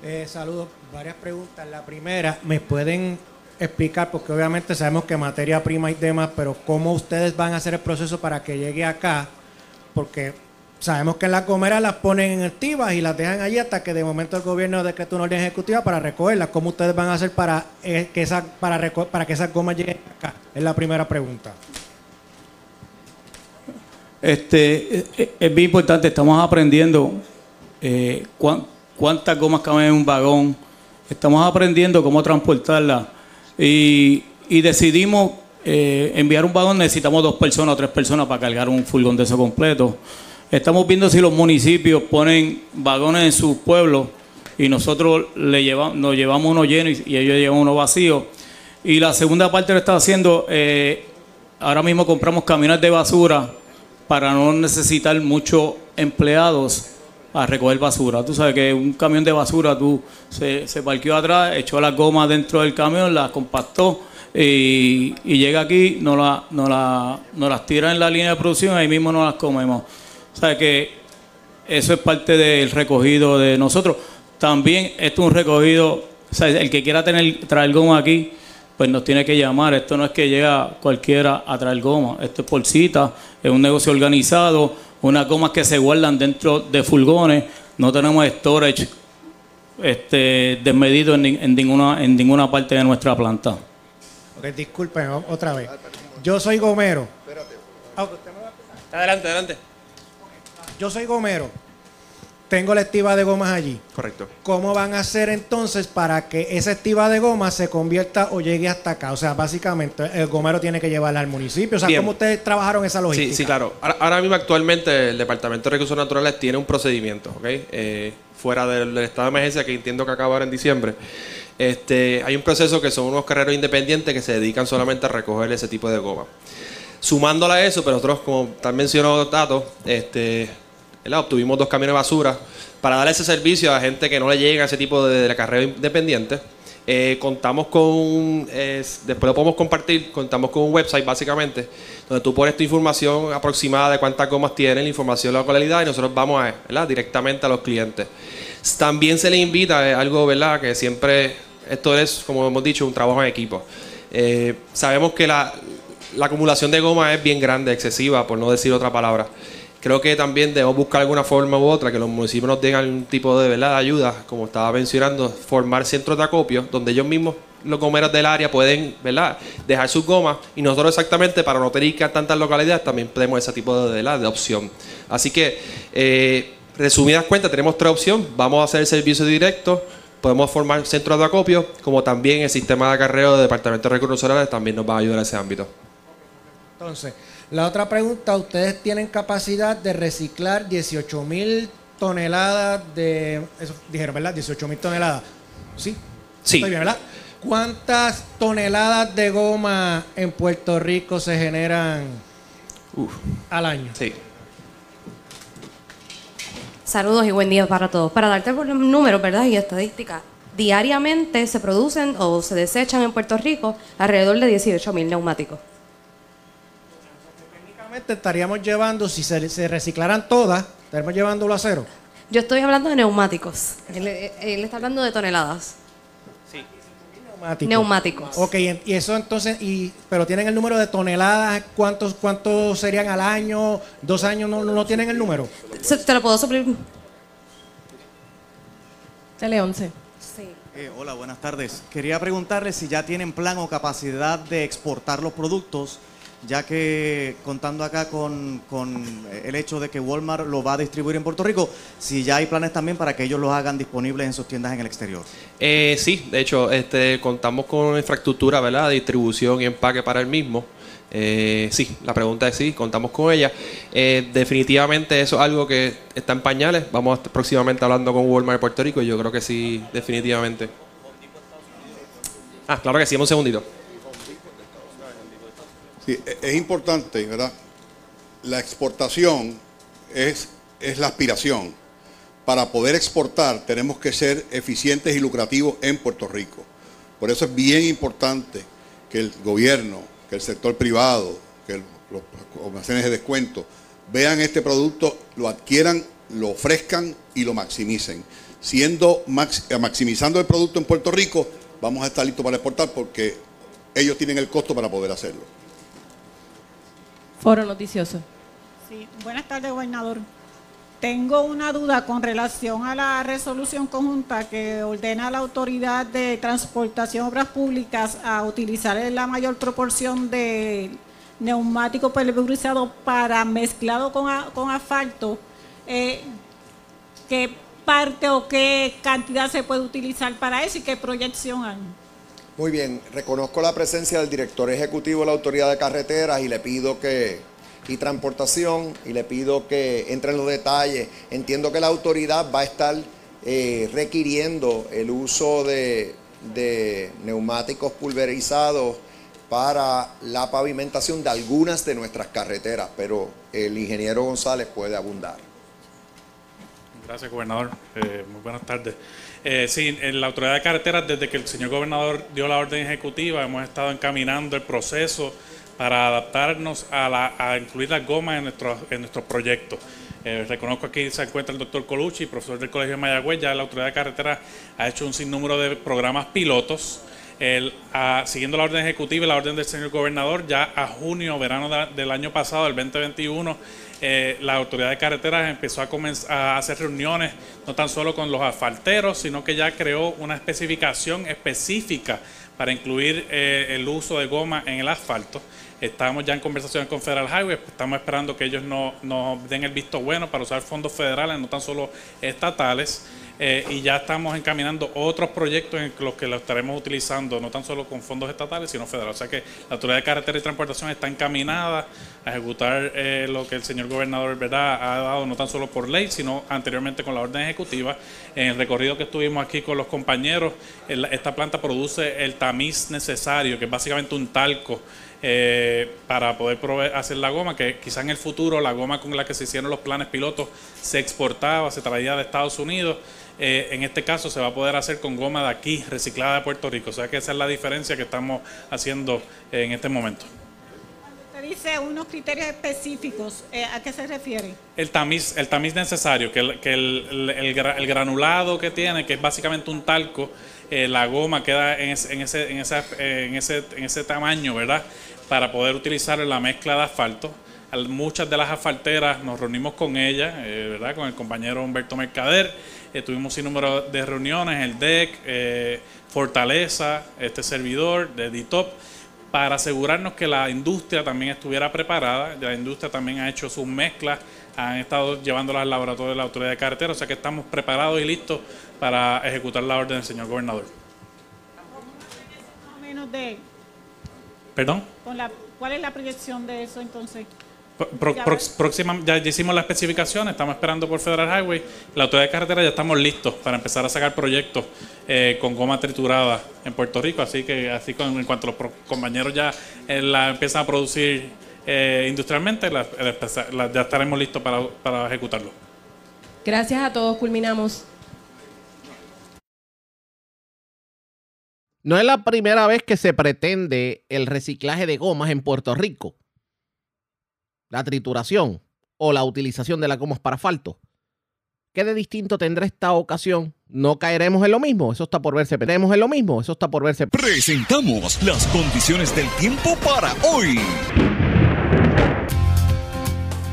Eh, saludos, varias preguntas. La primera, ¿me pueden explicar? Porque obviamente sabemos que materia prima y demás, pero ¿cómo ustedes van a hacer el proceso para que llegue acá? Porque Sabemos que en las comeras las ponen en activas y las dejan allí hasta que de momento el gobierno decreta una orden ejecutiva para recogerlas. ¿Cómo ustedes van a hacer para, eh, que, esa, para, para que esas gomas lleguen acá? Es la primera pregunta. Este, eh, eh, es bien importante, estamos aprendiendo cuántas gomas caben en un vagón, estamos aprendiendo cómo transportarlas y, y decidimos enviar un vagón, necesitamos dos personas o tres personas para cargar un furgón de eso completo. Estamos viendo si los municipios ponen vagones en sus pueblos y nosotros le llevamos, nos llevamos uno lleno y, ellos llevan uno vacío. Y la segunda parte lo está haciendo, eh, ahora mismo compramos camiones de basura para no necesitar muchos empleados a recoger basura. Tú sabes que un camión de basura tú se, se parqueó atrás, echó las gomas dentro del camión, las compactó y, llega aquí, no, la, no, la, no las tira en la línea de producción, ahí mismo no las comemos. O sea que eso es parte del recogido de nosotros. También esto es un recogido, o el que quiera tener, traer goma aquí, pues nos tiene que llamar. Esto no es que llega cualquiera a traer goma, esto es por cita, es un negocio organizado, unas gomas que se guardan dentro de furgones, no tenemos storage este, desmedido en, ninguna, en ninguna parte de nuestra planta. Ok, disculpen otra vez. Yo soy gomero. Adelante, adelante. Yo soy gomero. Tengo la estiva de gomas allí. Correcto. ¿Cómo van a hacer entonces para que esa estiva de gomas se convierta o llegue hasta acá? O sea, básicamente el gomero tiene que llevarla al municipio. O sea, ¿cómo ustedes trabajaron esa logística? Sí, sí, claro. Ahora, mismo actualmente el Departamento de Recursos Naturales tiene un procedimiento, ¿ok? Eh, fuera del, estado de emergencia que entiendo que acaba ahora en diciembre. Este, hay un proceso que son unos carreros independientes que se dedican solamente a recoger ese tipo de goma. Sumándola a eso, pero nosotros, como también mencionó Tato, este, obtuvimos dos camiones de basura para dar ese servicio a gente que no le llega a ese tipo de, de carrera independiente. Eh, contamos con, después lo podemos compartir, contamos con un website básicamente, donde tú pones tu información aproximada de cuántas gomas tiene, la información de la localidad y nosotros vamos a, directamente a los clientes. También se le invita, algo ¿verdad? que siempre, esto es, como hemos dicho, un trabajo en equipo. Eh, sabemos que la, la acumulación de goma es bien grande, excesiva, por no decir otra palabra creo que también debemos buscar alguna forma u otra que los municipios nos den algún tipo de, ¿verdad? ayuda, como estaba mencionando, formar centros de acopio donde ellos mismos los gomeros del área pueden ¿verdad? dejar sus gomas y nosotros exactamente para no tener que tantas localidades también tenemos ese tipo de, de opción. Así que, eh, resumidas cuentas, tenemos tres opciones. Vamos a hacer el servicio directo, podemos formar centros de acopio, como también el sistema de acarreo del Departamento de Recursos Naturales también nos va a ayudar en ese ámbito. Entonces, la otra pregunta, ustedes tienen capacidad de reciclar 18 mil toneladas de, eso dijeron, ¿verdad? 18 mil toneladas. ¿Sí? Sí. Estoy bien, ¿verdad? ¿Cuántas toneladas de goma en Puerto Rico se generan al año? Sí. Saludos y buen día para todos. Para darte números, ¿verdad? Y estadísticas. Diariamente se producen o se desechan en Puerto Rico alrededor de 18 mil neumáticos estaríamos llevando, si se, reciclaran todas, estaríamos llevándolo a cero. Yo estoy hablando de neumáticos. Él, está hablando de toneladas. Sí. Neumáticos. Neumáticos. Ok, y eso entonces, y, pero tienen el número de toneladas, ¿cuántos, cuántos serían al año? ¿Dos años? ¿No, no tienen el número? te lo puedo suplir. Tele 11. Sí. Eh, hola, buenas tardes. Quería preguntarle si ya tienen plan o capacidad de exportar los productos ya que contando acá con, el hecho de que Walmart lo va a distribuir en Puerto Rico, si ya hay planes también para que ellos los hagan disponibles en sus tiendas en el exterior. Eh, sí, de hecho, este, contamos con infraestructura, ¿verdad? Distribución y empaque para el mismo. Eh, sí, la pregunta es sí, contamos con ella. Eh, definitivamente eso es algo que está en pañales. Vamos próximamente hablando con Walmart de Puerto Rico y yo creo que sí, definitivamente. Ah, claro que sí, un segundito. E-, es importante, ¿verdad? La exportación es, es la aspiración. Para poder exportar tenemos que ser eficientes y lucrativos en Puerto Rico. Por eso es bien importante que el gobierno, que el sector privado, que los almacenes de descuento vean este producto, lo adquieran, lo ofrezcan y lo maximicen. Siendo maximizando el producto en Puerto Rico, vamos a estar listos para exportar porque ellos tienen el costo para poder hacerlo. Foro Noticioso. Sí, buenas tardes, gobernador. Tengo una duda con relación a la resolución conjunta que ordena a la Autoridad de Transportación Obras Públicas a utilizar la mayor proporción de neumático pulverizado para mezclado con, con asfalto. Eh, ¿Qué parte o qué cantidad se puede utilizar para eso y qué proyección hay? Muy bien, reconozco la presencia del director ejecutivo de la Autoridad de Carreteras y le pido que, y transportación, y le pido que entre en los detalles. Entiendo que la autoridad va a estar eh, requiriendo el uso de, neumáticos pulverizados para la pavimentación de algunas de nuestras carreteras, pero el ingeniero González puede abundar. Gracias, gobernador. Eh, muy buenas tardes. Eh, sí, en la autoridad de carreteras, desde que el señor gobernador dio la orden ejecutiva, hemos estado encaminando el proceso para adaptarnos a, la, incluir las gomas en, nuestro, en nuestros proyectos. Eh, reconozco aquí se encuentra el doctor Colucci, profesor del Colegio de Mayagüez. Ya la autoridad de carreteras ha hecho un sinnúmero de programas pilotos. siguiendo la orden ejecutiva y la orden del señor gobernador, ya a junio, verano del año pasado, el 2021, eh, la autoridad de carreteras empezó a, hacer reuniones no tan solo con los asfalteros, sino que ya creó una especificación específica para incluir eh, el uso de goma en el asfalto. Estamos ya en conversaciones con Federal Highway, estamos esperando que ellos nos den el visto bueno para usar fondos federales, no tan solo estatales. Eh, y ya estamos encaminando otros proyectos en los que lo estaremos utilizando, no tan solo con fondos estatales, sino federales. O sea que la Autoridad de Carretera y Transportación está encaminada a ejecutar eh, lo que el señor gobernador ¿verdad? ha dado, no tan solo por ley, sino anteriormente con la orden ejecutiva. En el recorrido que estuvimos aquí con los compañeros, esta planta produce el tamiz necesario, que es básicamente un talco eh, para poder proveer- hacer la goma, que quizá en el futuro la goma con la que se hicieron los planes pilotos se exportaba, se traía de Estados Unidos. Eh, en este caso se va a poder hacer con goma de aquí, reciclada de Puerto Rico. O sea que esa es la diferencia que estamos haciendo en este momento. Usted dice unos criterios específicos. eh, ¿A qué se refiere? El tamiz, el tamiz necesario, que, el, que el, el- el gra- el granulado que tiene, que es básicamente un talco, eh, la goma queda en ese, en, ese, en, esa- en, ese, en ese tamaño, ¿verdad? Para poder utilizar la mezcla de asfalto. Al- Muchas de las asfalteras nos reunimos con ellas, eh, ¿verdad? Con el compañero Humberto Mercader. Eh, tuvimos un número de reuniones, el DEC, eh, Fortaleza, este servidor de DITOP para asegurarnos que la industria también estuviera preparada. La industria también ha hecho sus mezclas, han estado llevándolas al laboratorio de la autoridad de carretera, o sea que estamos preparados y listos para ejecutar la orden del señor gobernador. Menos de. ¿Perdón? Con la, ¿Cuál es la proyección de eso entonces? Pro- próxima, ya hicimos las especificaciones, estamos esperando por Federal Highway. La autoridad de carretera ya estamos listos para empezar a sacar proyectos eh, con goma triturada en Puerto Rico. Así que así con, en cuanto los pro- compañeros ya eh, la empiezan a producir eh, industrialmente, la- la la- ya estaremos listos para, para ejecutarlo. Gracias a todos, culminamos. No es la primera vez que se pretende el reciclaje de gomas en Puerto Rico. La trituración o la utilización de las gomas para asfalto. ¿Qué de distinto tendrá esta ocasión? ¿No caeremos en lo mismo? Eso está por verse. ¿Veremos en lo mismo? Eso está por verse. Presentamos las condiciones del tiempo para hoy.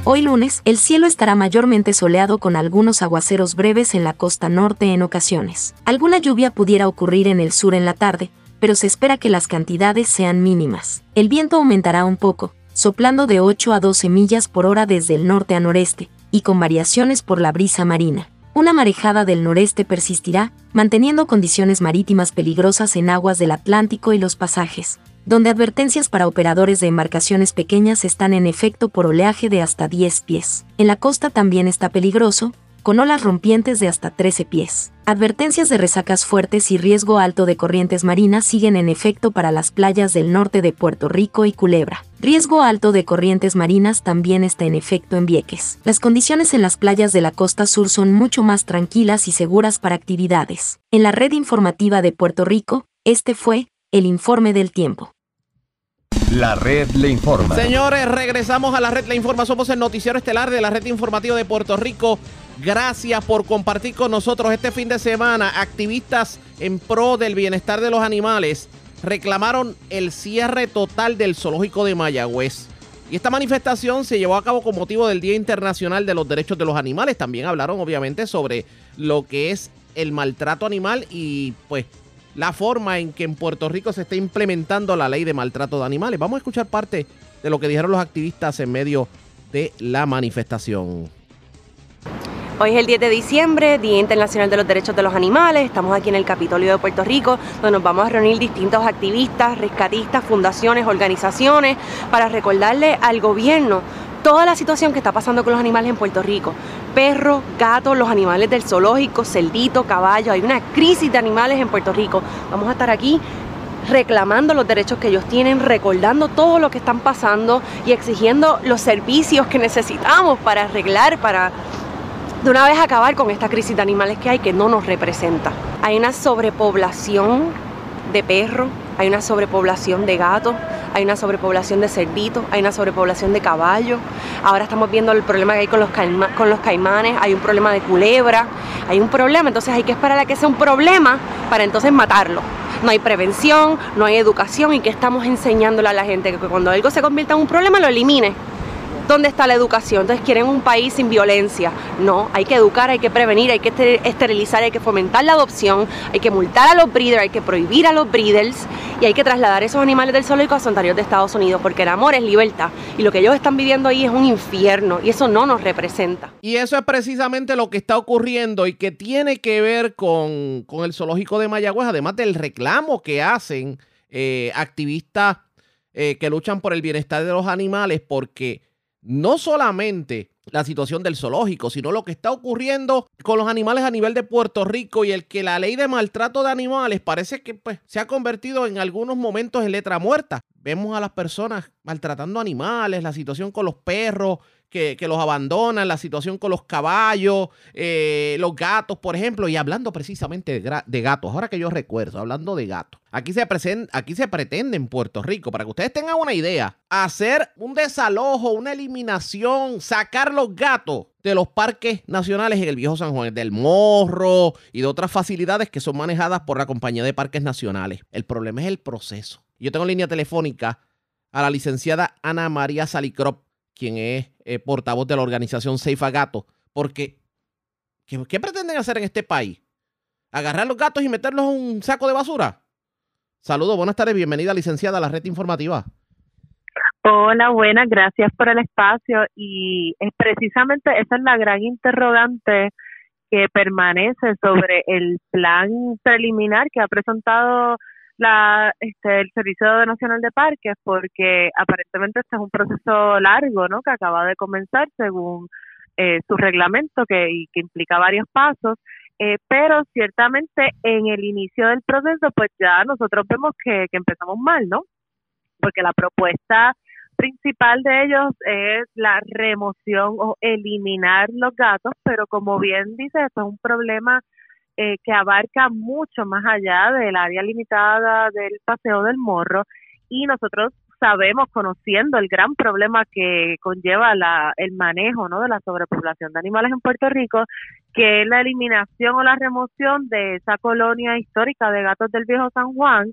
Hoy lunes, el cielo estará mayormente soleado con algunos aguaceros breves en la costa norte en ocasiones. Alguna lluvia pudiera ocurrir en el sur en la tarde, pero se espera que las cantidades sean mínimas. El viento aumentará un poco, soplando de 8 a 12 millas por hora desde el norte a noreste, y con variaciones por la brisa marina. Una marejada del noreste persistirá, manteniendo condiciones marítimas peligrosas en aguas del Atlántico y los pasajes, donde advertencias para operadores de embarcaciones pequeñas están en efecto por oleaje de hasta 10 pies. En la costa también está peligroso, con olas rompientes de hasta 13 pies. Advertencias de resacas fuertes y riesgo alto de corrientes marinas siguen en efecto para las playas del norte de Puerto Rico y Culebra. Riesgo alto de corrientes marinas también está en efecto en Vieques. Las condiciones en las playas de la costa sur son mucho más tranquilas y seguras para actividades. En la red informativa de Puerto Rico, este fue el informe del tiempo. La red le informa. Señores, regresamos a la red La Informa. Somos el noticiero estelar de la red informativa de Puerto Rico. Gracias por compartir con nosotros este fin de semana. Activistas en pro del bienestar de los animales reclamaron el cierre total del zoológico de Mayagüez. Y esta manifestación se llevó a cabo con motivo del Día Internacional de los Derechos de los Animales. También hablaron obviamente sobre lo que es el maltrato animal y pues la forma en que en Puerto Rico se está implementando la ley de maltrato de animales. Vamos a escuchar parte de lo que dijeron los activistas en medio de la manifestación. Hoy es el 10 de diciembre, Día Internacional de los Derechos de los Animales. Estamos aquí en el Capitolio de Puerto Rico, donde nos vamos a reunir distintos activistas, rescatistas, fundaciones, organizaciones, para recordarle al gobierno toda la situación que está pasando con los animales en Puerto Rico. Perros, gatos, los animales del zoológico, cerdito, caballo. Hay una crisis de animales en Puerto Rico. Vamos a estar aquí reclamando los derechos que ellos tienen, recordando todo lo que están pasando y exigiendo los servicios que necesitamos para arreglar, para de una vez acabar con esta crisis de animales que hay que no nos representa. Hay una sobrepoblación de perros, hay una sobrepoblación de gatos, hay una sobrepoblación de cerditos, hay una sobrepoblación de caballos. Ahora estamos viendo el problema que hay con los, con los caimanes, hay un problema de culebra, hay un problema, entonces hay que esperar a que sea un problema para entonces matarlo. No hay prevención, no hay educación y que estamos enseñándole a la gente que cuando algo se convierta en un problema lo elimine. ¿Dónde está la educación? Entonces quieren un país sin violencia. No, hay que educar, hay que prevenir, hay que este- esterilizar, hay que fomentar la adopción, hay que multar a los breeders, hay que prohibir a los breeders y hay que trasladar esos animales del zoológico a su interior de Estados Unidos, porque el amor es libertad y lo que ellos están viviendo ahí es un infierno y eso no nos representa. Y eso es precisamente lo que está ocurriendo y que tiene que ver con, con el zoológico de Mayagüez, además del reclamo que hacen eh, activistas eh, que luchan por el bienestar de los animales, porque no solamente la situación del zoológico, sino lo que está ocurriendo con los animales a nivel de Puerto Rico y el que la ley de maltrato de animales parece que pues, se ha convertido en algunos momentos en letra muerta. vemos a las personas maltratando animales, la situación con los perros, que, los abandonan, la situación con los caballos, eh, los gatos, por ejemplo, y hablando precisamente de, gatos, ahora que yo recuerdo, hablando de gatos, aquí se, aquí se pretende en Puerto Rico, para que ustedes tengan una idea, hacer un desalojo, una eliminación, sacar los gatos de los parques nacionales en el Viejo San Juan, del Morro y de otras facilidades que son manejadas por la Compañía de Parques Nacionales. El problema es el proceso. Yo tengo línea telefónica a la licenciada Ana María Salicrop, quien es eh, portavoz de la organización Safe Gato, porque ¿qué, pretenden hacer en este país? ¿Agarrar los gatos y meterlos en un saco de basura? Saludos, buenas tardes, bienvenida licenciada a la red informativa. Hola, buenas, gracias por el espacio y precisamente esa es la gran interrogante que permanece sobre el plan preliminar que ha presentado la, este, el Servicio Nacional de Parques porque aparentemente este es un proceso largo, ¿no? Que acaba de comenzar según eh, su reglamento que, y que implica varios pasos. Eh, pero ciertamente en el inicio del proceso, pues ya nosotros vemos que, que empezamos mal, ¿no? Porque la propuesta principal de ellos es la remoción o eliminar los gatos, pero como bien dice, esto es un problema eh, que abarca mucho más allá del área limitada del paseo del morro y nosotros sabemos, conociendo el gran problema que conlleva la, el manejo ¿no? de la sobrepoblación de animales en Puerto Rico, que la eliminación o la remoción de esa colonia histórica de gatos del viejo San Juan,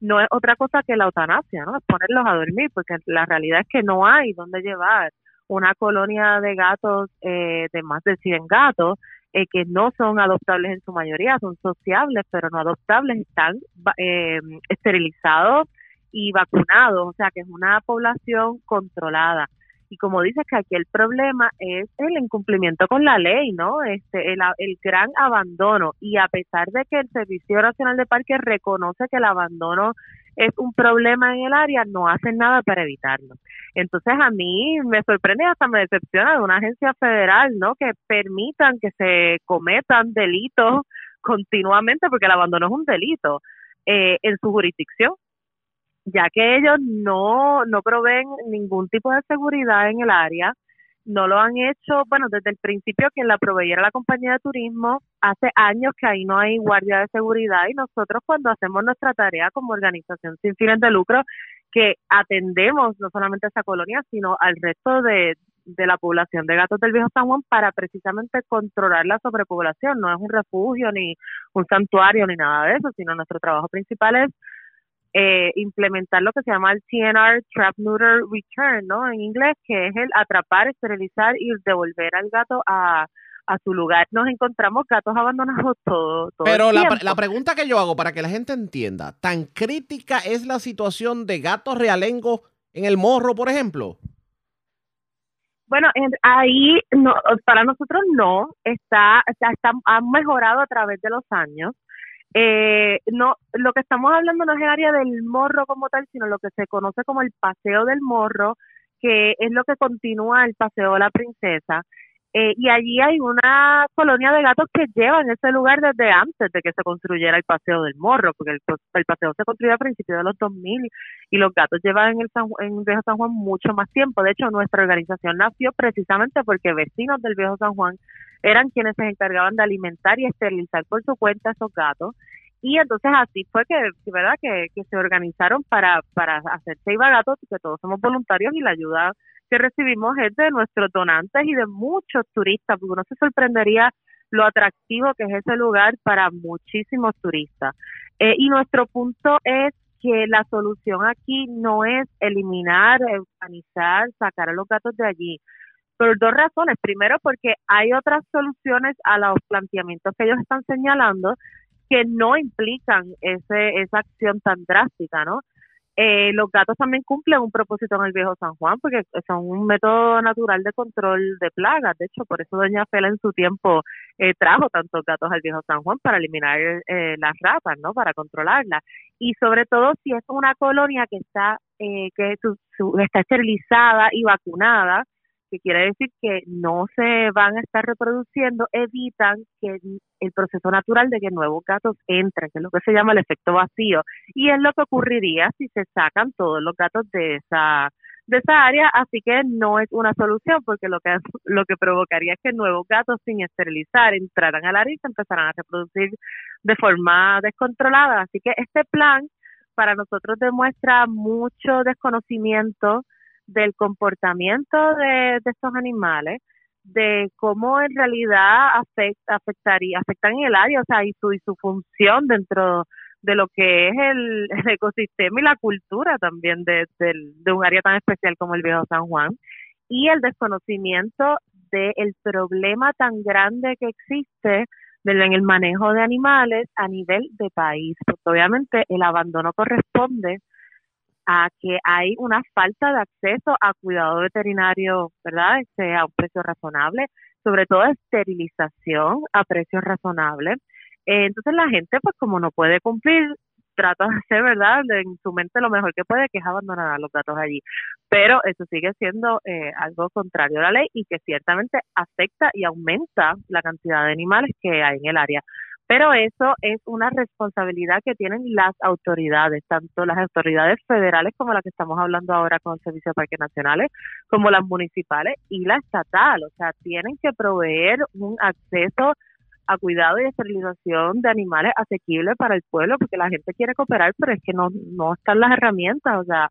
no es otra cosa que la eutanasia, ¿no? Es ponerlos a dormir, porque la realidad es que no hay dónde llevar una colonia de gatos eh, de más de 100 gatos eh, que no son adoptables en su mayoría, son sociables, pero no adoptables, están eh, esterilizados y vacunados, o sea que es una población controlada. Y como dices que aquí el problema es el incumplimiento con la ley, ¿no? Este, el, el gran abandono. Y a pesar de que el Servicio Nacional de Parques reconoce que el abandono es un problema en el área, no hacen nada para evitarlo. Entonces a mí me sorprende hasta me decepciona de una agencia federal, ¿no? Que permitan que se cometan delitos [laughs] continuamente, porque el abandono es un delito, eh, en su jurisdicción, ya que ellos no, no proveen ningún tipo de seguridad en el área, no lo han hecho, bueno, desde el principio que la proveyera la compañía de turismo, hace años que ahí no hay guardia de seguridad y nosotros cuando hacemos nuestra tarea como organización sin fines de lucro, que atendemos no solamente a esa colonia, sino al resto de, de la población de gatos del Viejo San Juan para precisamente controlar la sobrepoblación. No es un refugio ni un santuario ni nada de eso, sino nuestro trabajo principal es eh, implementar lo que se llama el TNR Trap Neuter Return, ¿no? En inglés, que es el atrapar, esterilizar y devolver al gato a, a su lugar. Nos encontramos gatos abandonados [laughs] todo, todo Pero el la, tiempo. la pregunta que yo hago para que la gente entienda, ¿tan crítica es la situación de gatos realengos en el morro, por ejemplo? Bueno, en- ahí no, para nosotros no, está, está, está- ha mejorado a través de los años. Eh, no, lo que estamos hablando no es el área del morro como tal, sino lo que se conoce como el paseo del morro, que es lo que continúa el paseo de la princesa. Eh, y allí hay una colonia de gatos que llevan ese lugar desde antes de que se construyera el paseo del morro, porque el, el paseo se construyó a principios de los 2000 y los gatos llevan en el San, en Viejo San Juan mucho más tiempo. De hecho, nuestra organización nació precisamente porque vecinos del Viejo San Juan eran quienes se encargaban de alimentar y esterilizar por su cuenta a esos gatos. Y entonces así fue que, ¿verdad? Que, que se organizaron para, para hacer Seiba Gatos, que todos somos voluntarios y la ayuda que recibimos es de nuestros donantes y de muchos turistas, porque uno se sorprendería lo atractivo que es ese lugar para muchísimos turistas. Eh, y nuestro punto es que la solución aquí no es eliminar, eutanizar, sacar a los gatos de allí. Por dos razones. Primero, porque hay otras soluciones a los planteamientos que ellos están señalando que no implican ese, esa acción tan drástica, ¿no? Eh, los gatos también cumplen un propósito en el viejo San Juan porque son un método natural de control de plagas. De hecho, por eso Doña Fela en su tiempo eh, trajo tantos gatos al viejo San Juan para eliminar eh, las ratas, ¿no? Para controlarlas. Y sobre todo si es una colonia que está eh, que su- está esterilizada y vacunada, que quiere decir que no se van a estar reproduciendo, evitan que el proceso natural de que nuevos gatos entren, que es lo que se llama el efecto vacío, y es lo que ocurriría si se sacan todos los gatos de esa de esa área, así que no es una solución porque lo que [laughs] lo que provocaría es que nuevos gatos sin esterilizar entraran al área y se empezaran a reproducir de forma descontrolada, así que este plan para nosotros demuestra mucho desconocimiento del comportamiento de, estos animales, de cómo en realidad afecta, afectaría, afectan el área, o sea, y su, y su función dentro de lo que es el, ecosistema y la cultura también de, de, un área tan especial como el Viejo San Juan, y el desconocimiento del problema tan grande que existe en el manejo de animales a nivel de país, porque obviamente el abandono corresponde a que hay una falta de acceso a cuidado veterinario, ¿verdad? Este, a un precio razonable, sobre todo esterilización a precios razonables. Eh, entonces la gente, pues como no puede cumplir, trata de hacer, ¿verdad? En su mente lo mejor que puede, que es abandonar a los gatos allí. Pero eso sigue siendo eh, algo contrario a la ley y que ciertamente afecta y aumenta la cantidad de animales que hay en el área. Pero eso es una responsabilidad que tienen las autoridades, tanto las autoridades federales como las que estamos hablando ahora con el Servicio de Parques Nacionales, como las municipales y la estatal. O sea, tienen que proveer un acceso a cuidado y esterilización de animales asequibles para el pueblo, porque la gente quiere cooperar, pero es que no, no están las herramientas. O sea,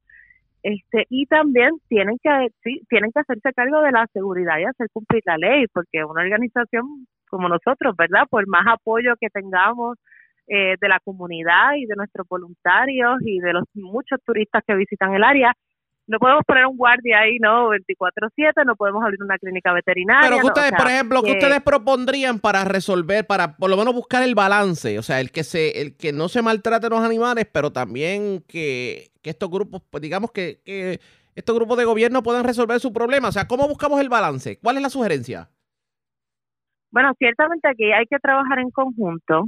este y también tienen que sí, tienen que hacerse cargo de la seguridad y hacer cumplir la ley porque una organización como nosotros, ¿verdad? Por más apoyo que tengamos eh, de la comunidad y de nuestros voluntarios y de los muchos turistas que visitan el área, no podemos poner un guardia ahí, ¿no? 24/7, no podemos abrir una clínica veterinaria. Pero que ustedes, por ejemplo, ¿qué ustedes propondrían para resolver, para por lo menos buscar el balance? O sea, el que se, el que no se maltrate los animales, pero también que, que estos grupos, pues digamos que, que estos grupos de gobierno puedan resolver su problema. O sea, ¿cómo buscamos el balance? ¿Cuál es la sugerencia? Bueno, ciertamente aquí hay que trabajar en conjunto.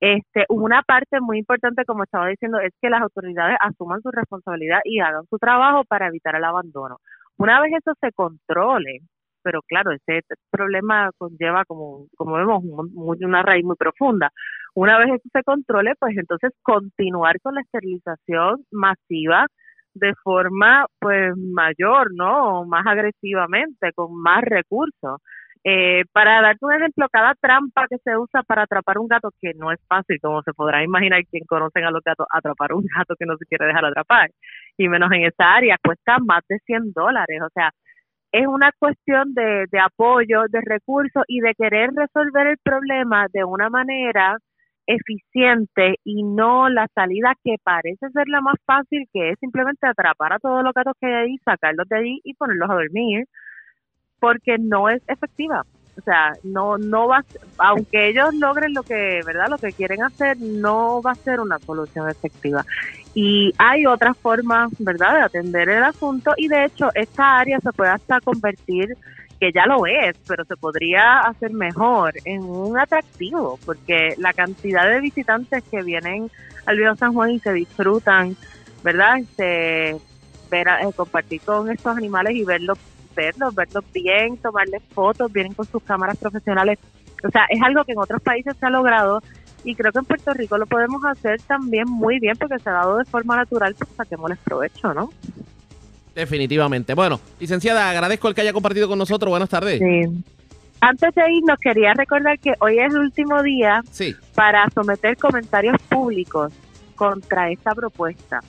Este, una parte muy importante, como estaba diciendo, es que las autoridades asuman su responsabilidad y hagan su trabajo para evitar el abandono. Una vez eso se controle, pero claro, ese problema conlleva, como, como vemos, una raíz muy profunda. Una vez eso se controle, pues entonces continuar con la esterilización masiva de forma pues mayor, ¿no? Más agresivamente, con más recursos. Eh, para darte un ejemplo, cada trampa que se usa para atrapar un gato, que no es fácil, como se podrá imaginar quien conocen a los gatos, atrapar un gato que no se quiere dejar atrapar, y menos en esa área, cuesta más de 100 dólares. O sea, es una cuestión de, de apoyo, de recursos y de querer resolver el problema de una manera eficiente y no la salida que parece ser la más fácil, que es simplemente atrapar a todos los gatos que hay ahí, sacarlos de allí y ponerlos a dormir porque no es efectiva. O sea, no no va aunque ellos logren lo que, ¿verdad? Lo que quieren hacer, no va a ser una solución efectiva. Y hay otras formas, ¿verdad?, de atender el asunto y de hecho esta área se puede hasta convertir que ya lo es, pero se podría hacer mejor en un atractivo, porque la cantidad de visitantes que vienen al Viejo San Juan y se disfrutan, ¿verdad? Este, ver, eh, compartir con estos animales y verlos verlos, verlos bien, tomarles fotos, vienen con sus cámaras profesionales. O sea, es algo que en otros países se ha logrado y creo que en Puerto Rico lo podemos hacer también muy bien porque se ha dado de forma natural, pues saquémosles provecho, ¿no? Definitivamente. Bueno, licenciada, agradezco el que haya compartido con nosotros. Buenas tardes. Sí. Antes de ir, nos quería recordar que hoy es el último día para someter comentarios públicos contra esta propuesta.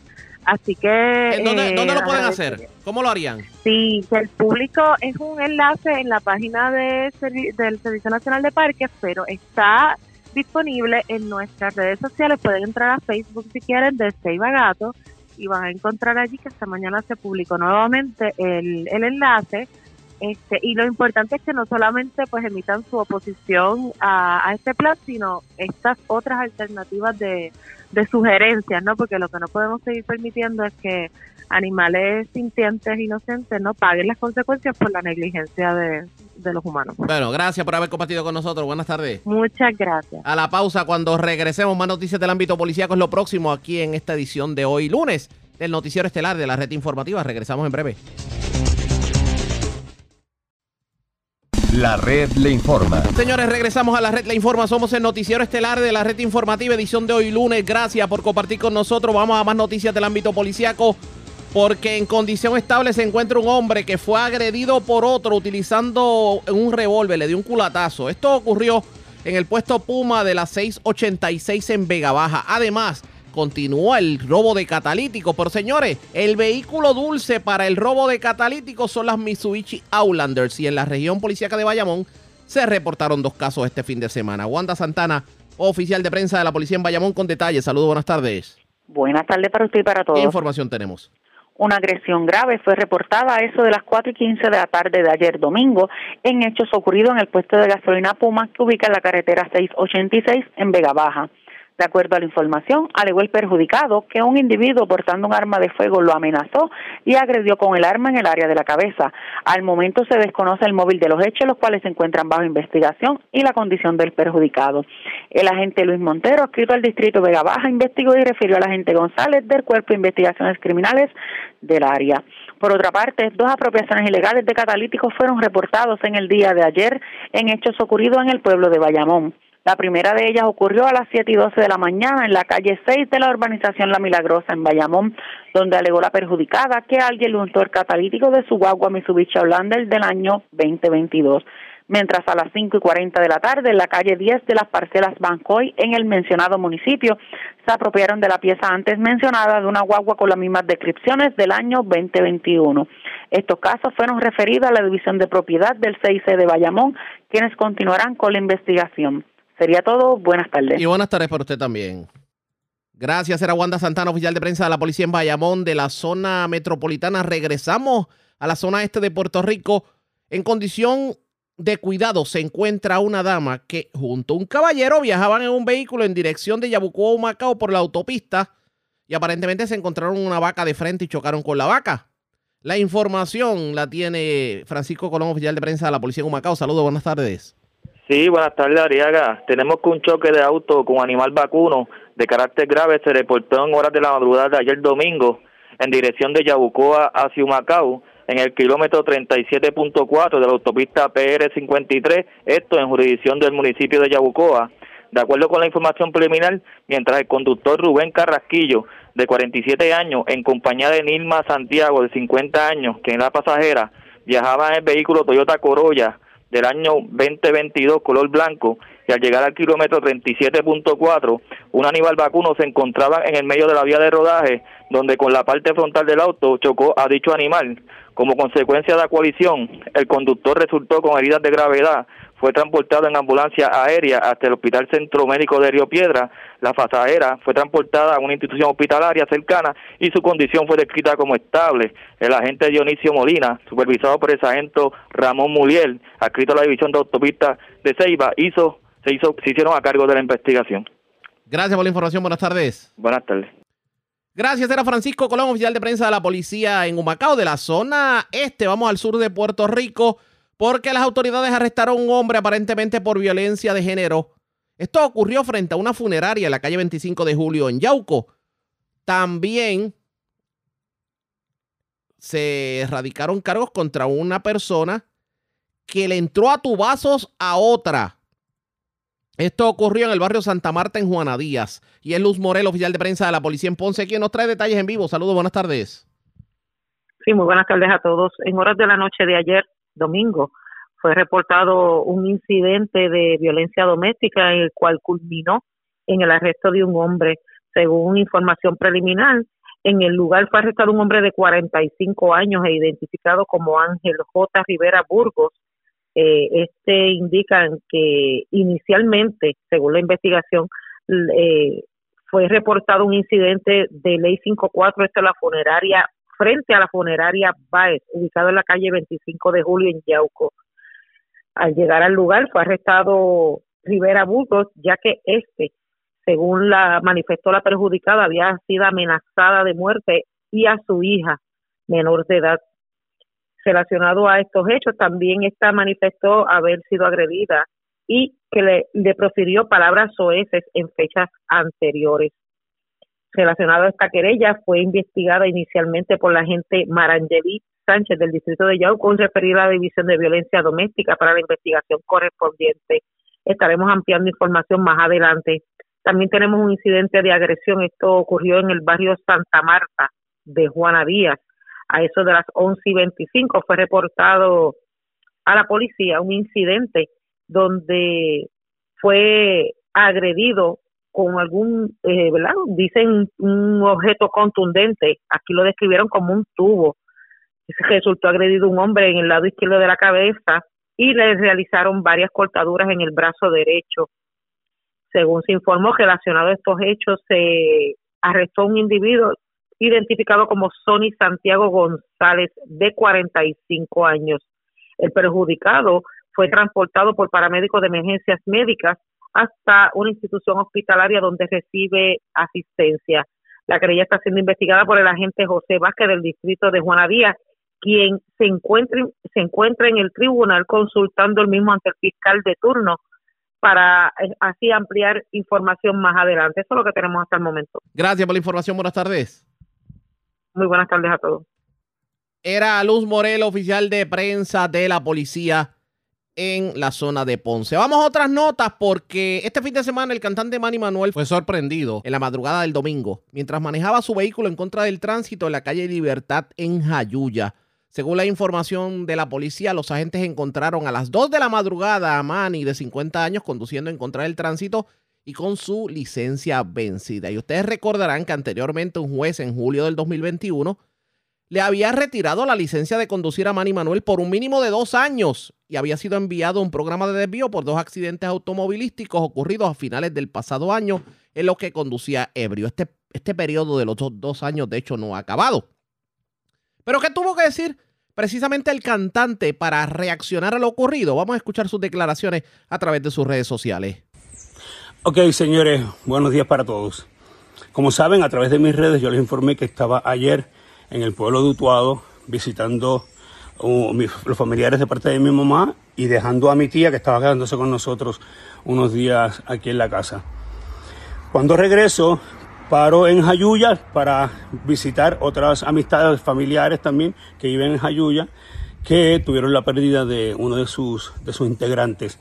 Así que... ¿Dónde, ¿Dónde, lo pueden hacer? ¿Cómo lo harían? Sí, el público es un enlace en la página de, del Servicio Nacional de Parques, pero está disponible en nuestras redes sociales. Pueden entrar a Facebook si quieren de Seiba Gato y van a encontrar allí que esta mañana se publicó nuevamente el, el enlace. Este, y lo importante es que no solamente pues emitan su oposición a, a este plan, sino estas otras alternativas de, de sugerencias, ¿no? Porque lo que no podemos seguir permitiendo es que animales sintientes, inocentes, no paguen las consecuencias por la negligencia de, de los humanos. Bueno, gracias por haber compartido con nosotros. Buenas tardes. Muchas gracias. A la pausa, cuando regresemos, más noticias del ámbito policíaco es lo próximo aquí en esta edición de hoy, lunes, del Noticiero Estelar de la Red Informativa. Regresamos en breve. La red le informa. Señores, regresamos a la red le informa. Somos el noticiero estelar de la red informativa, edición de hoy lunes. Gracias por compartir con nosotros. Vamos a más noticias del ámbito policíaco. Porque en condición estable se encuentra un hombre que fue agredido por otro utilizando un revólver, le dio un culatazo. Esto ocurrió en el puesto Puma de la 686 en Vega Baja. Además, continúa el robo de catalítico. Pero señores, el vehículo dulce para el robo de catalítico son las Mitsubishi Outlanders. Y en la región policíaca de Bayamón se reportaron dos casos este fin de semana. Wanda Santana, oficial de prensa de la policía en Bayamón, con detalles. Saludos, buenas tardes. Buenas tardes para usted y para todos. ¿Qué información tenemos? Una agresión grave fue reportada a eso de las 4 y 15 de la tarde de ayer domingo en hechos ocurridos en el puesto de gasolina Puma que ubica en la carretera 686 en Vega Baja. De acuerdo a la información, alegó el perjudicado que un individuo portando un arma de fuego lo amenazó y agredió con el arma en el área de la cabeza. Al momento se desconoce el móvil de los hechos, los cuales se encuentran bajo investigación y la condición del perjudicado. El agente Luis Montero, escrito al distrito Vega Baja, investigó y refirió al agente González del Cuerpo de Investigaciones Criminales del área. Por otra parte, dos apropiaciones ilegales de catalíticos fueron reportados en el día de ayer en hechos ocurridos en el pueblo de Bayamón. La primera de ellas ocurrió a las 7 y 12 de la mañana en la calle 6 de la urbanización La Milagrosa en Bayamón, donde alegó la perjudicada que alguien le untó el catalítico de su guagua Mitsubishi Outlander del año 2022 mientras a las 5 y 40 de la tarde en la calle 10 de las parcelas Bancoy en el mencionado municipio se apropiaron de la pieza antes mencionada de una guagua con las mismas descripciones del año 2021. Estos casos fueron referidos a la División de Propiedad del CIC de Bayamón, quienes continuarán con la investigación. Sería todo. Buenas tardes. Y buenas tardes para usted también. Gracias, era Wanda Santana, oficial de prensa de la policía en Bayamón, de la zona metropolitana. Regresamos a la zona este de Puerto Rico. En condición de cuidado se encuentra una dama que junto a un caballero viajaban en un vehículo en dirección de Yabucoa, Macao por la autopista y aparentemente se encontraron una vaca de frente y chocaron con la vaca. La información la tiene Francisco Colón, oficial de prensa de la policía en Humacao. Saludos, buenas tardes. Sí, buenas tardes, Ariaga. Tenemos que un choque de auto con animal vacuno de carácter grave se reportó en horas de la madrugada de ayer domingo en dirección de Yabucoa hacia Humacao en el kilómetro 37.4 de la autopista PR53, esto en jurisdicción del municipio de Yabucoa. De acuerdo con la información preliminar, mientras el conductor Rubén Carrasquillo, de 47 años, en compañía de Nilma Santiago, de 50 años, que en la pasajera, viajaba en el vehículo Toyota Corolla del año 2022 color blanco y al llegar al kilómetro 37.4 un animal vacuno se encontraba en el medio de la vía de rodaje donde con la parte frontal del auto chocó a dicho animal. Como consecuencia de la colisión, el conductor resultó con heridas de gravedad fue transportado en ambulancia aérea hasta el Hospital Centro Médico de Río Piedra. La pasajera fue transportada a una institución hospitalaria cercana y su condición fue descrita como estable. El agente Dionisio Molina, supervisado por el sargento Ramón Muliel, adscrito a la división de autopistas de Ceiba, hizo, se, hizo, se hicieron a cargo de la investigación. Gracias por la información. Buenas tardes. Buenas tardes. Gracias, era Francisco Colón, oficial de prensa de la policía en Humacao, de la zona este. Vamos al sur de Puerto Rico porque las autoridades arrestaron a un hombre aparentemente por violencia de género. Esto ocurrió frente a una funeraria en la calle 25 de julio en Yauco. También se erradicaron cargos contra una persona que le entró a tubazos a otra. Esto ocurrió en el barrio Santa Marta en Juana Díaz. Y es Luz Morel, oficial de prensa de la policía en Ponce, quien nos trae detalles en vivo. Saludos, buenas tardes. Sí, muy buenas tardes a todos. En horas de la noche de ayer, domingo fue reportado un incidente de violencia doméstica en el cual culminó en el arresto de un hombre. Según información preliminar, en el lugar fue arrestado un hombre de 45 años e identificado como Ángel J. Rivera Burgos. Eh, este indica que inicialmente, según la investigación, eh, fue reportado un incidente de ley 54, esta es la funeraria frente a la funeraria Baez, ubicado en la calle 25 de julio en Yauco. Al llegar al lugar fue arrestado Rivera Burgos, ya que este, según la manifestó la perjudicada, había sido amenazada de muerte y a su hija menor de edad. Relacionado a estos hechos, también esta manifestó haber sido agredida y que le, le profirió palabras soeces en fechas anteriores. Relacionado a esta querella fue investigada inicialmente por la agente Marangeli Sánchez del distrito de Yauco referida a la División de Violencia Doméstica para la investigación correspondiente. Estaremos ampliando información más adelante. También tenemos un incidente de agresión. Esto ocurrió en el barrio Santa Marta de Juana Díaz. A eso de las 11 y 25 fue reportado a la policía un incidente donde fue agredido con algún, eh. Dicen un objeto contundente. Aquí lo describieron como un tubo. Resultó agredido un hombre en el lado izquierdo de la cabeza y le realizaron varias cortaduras en el brazo derecho. Según se informó, relacionado a estos hechos, se arrestó un individuo identificado como Sonny Santiago González, de 45 años. El perjudicado fue transportado por paramédicos de emergencias médicas hasta una institución hospitalaria donde recibe asistencia. La querella está siendo investigada por el agente José Vázquez del distrito de Juana Díaz, quien se encuentra, se encuentra en el tribunal consultando el mismo ante el fiscal de turno para eh, así ampliar información más adelante. Eso es lo que tenemos hasta el momento. Gracias por la información. Buenas tardes. Muy buenas tardes a todos. Era Luz Morel, oficial de prensa de la policía en la zona de Ponce. Vamos a otras notas porque este fin de semana el cantante Manny Manuel fue sorprendido en la madrugada del domingo mientras manejaba su vehículo en contra del tránsito en la calle Libertad en Jayuya. Según la información de la policía, los agentes encontraron a las 2 de la madrugada a Manny de 50 años conduciendo en contra del tránsito y con su licencia vencida. Y ustedes recordarán que anteriormente un juez en julio del 2021 le había retirado la licencia de conducir a Manny Manuel por un mínimo de dos años y había sido enviado a un programa de desvío por dos accidentes automovilísticos ocurridos a finales del pasado año en los que conducía ebrio. Este, este periodo de los dos, años, de hecho, no ha acabado. Pero ¿qué tuvo que decir precisamente el cantante para reaccionar a lo ocurrido? Vamos a escuchar sus declaraciones a través de sus redes sociales. Ok, señores, buenos días para todos. Como saben, a través de mis redes yo les informé que estaba ayer en el pueblo de Utuado visitando uh, los familiares de parte de mi mamá y dejando a mi tía que estaba quedándose con nosotros unos días aquí en la casa. Cuando regreso, paro en Jayuya para visitar otras amistades familiares también que viven en Jayuya que tuvieron la pérdida de uno de sus, de sus integrantes.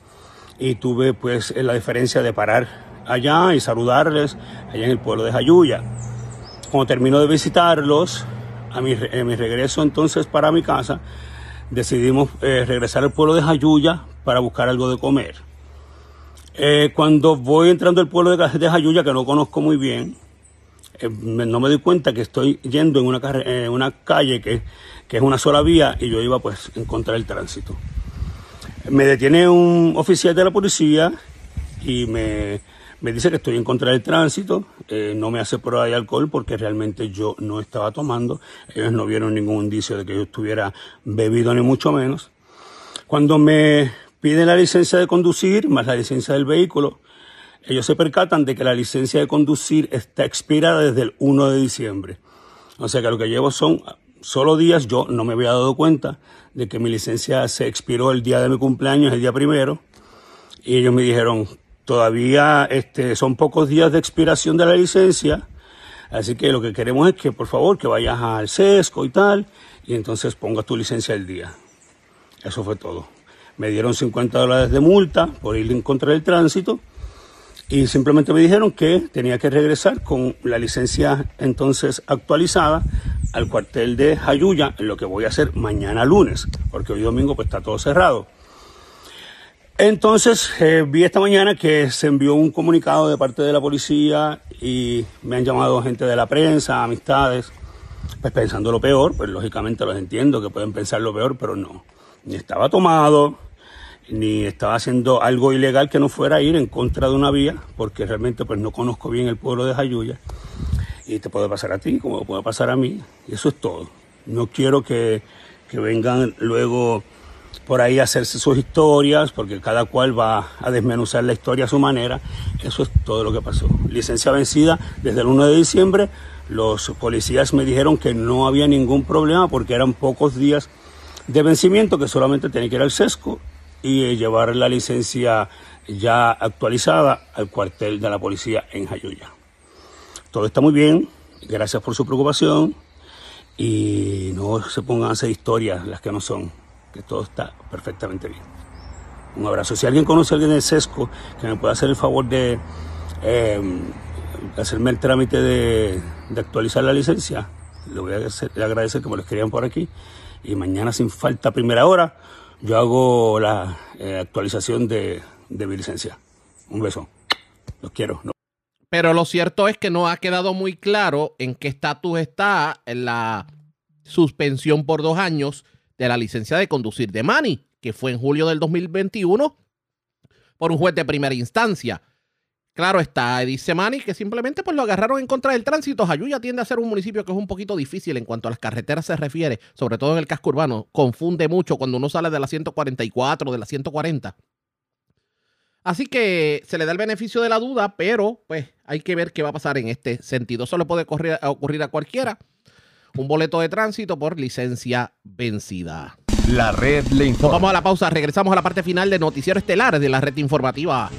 Y tuve pues la diferencia de parar allá y saludarles allá en el pueblo de Jayuya. Cuando termino de visitarlos, a mi, mi regreso entonces para mi casa, decidimos eh, regresar al pueblo de Jayuya para buscar algo de comer. Eh, cuando voy entrando al pueblo de, de Jayuya, que no conozco muy bien, eh, no me doy cuenta que estoy yendo en una, una calle que, que, es una sola vía y yo iba pues en contra del tránsito. Me detiene un oficial de la policía y me me dice que estoy en contra del tránsito, eh, no me hace prueba de alcohol porque realmente yo no estaba tomando. Ellos no vieron ningún indicio de que yo estuviera bebido ni mucho menos. Cuando me piden la licencia de conducir más la licencia del vehículo, ellos se percatan de que la licencia de conducir está expirada desde el 1 de diciembre. O sea que lo que llevo son solo días, yo no me había dado cuenta de que mi licencia se expiró el día de mi cumpleaños, el día primero, y ellos me dijeron, Todavía este, son pocos días de expiración de la licencia, así que lo que queremos es que por favor que vayas al SESCO y tal, y entonces pongas tu licencia al día. Eso fue todo. Me dieron 50 dólares de multa por ir en contra del tránsito y simplemente me dijeron que tenía que regresar con la licencia entonces actualizada al cuartel de Jayuya, lo que voy a hacer mañana lunes, porque hoy domingo pues está todo cerrado. Entonces, eh, vi esta mañana que se envió un comunicado de parte de la policía y me han llamado gente de la prensa, amistades, pues pensando lo peor, pues lógicamente los entiendo que pueden pensar lo peor, pero no. Ni estaba tomado, ni estaba haciendo algo ilegal que no fuera a ir en contra de una vía, porque realmente pues no conozco bien el pueblo de Jayuya. Y te puede pasar a ti, como puede pasar a mí, y eso es todo. No quiero que, que vengan luego por ahí hacerse sus historias, porque cada cual va a desmenuzar la historia a su manera. Eso es todo lo que pasó. Licencia vencida desde el 1 de diciembre. Los policías me dijeron que no había ningún problema porque eran pocos días de vencimiento, que solamente tenía que ir al sesco y llevar la licencia ya actualizada al cuartel de la policía en Jayuya. todo está muy bien, gracias por su preocupación y no se pongan a hacer historias las que no son, todo está perfectamente bien. Un abrazo. Si alguien conoce a alguien de SESCO que me pueda hacer el favor de eh, hacerme el trámite de, actualizar la licencia, le voy a agradecer, que me lo escriban por aquí. Y mañana, sin falta, primera hora, yo hago la eh, actualización de, de, mi licencia. Un beso. Los quiero. Pero lo cierto es que no ha quedado muy claro en qué estatus está la suspensión por dos años de la licencia de conducir de Mani, que fue en julio del 2021 por un juez de primera instancia. Claro está, dice Manny que simplemente pues lo agarraron en contra del tránsito. Jayuya tiende a ser un municipio que es un poquito difícil en cuanto a las carreteras se refiere, sobre todo en el casco urbano. Confunde mucho cuando uno sale de la 144, de la 140. Así que se le da el beneficio de la duda, pero pues hay que ver qué va a pasar en este sentido. Eso le puede ocurrir a cualquiera. Un boleto de tránsito por licencia vencida. La red le informa. vamos a la pausa, regresamos a la parte final de Noticiero Estelar de la red informativa.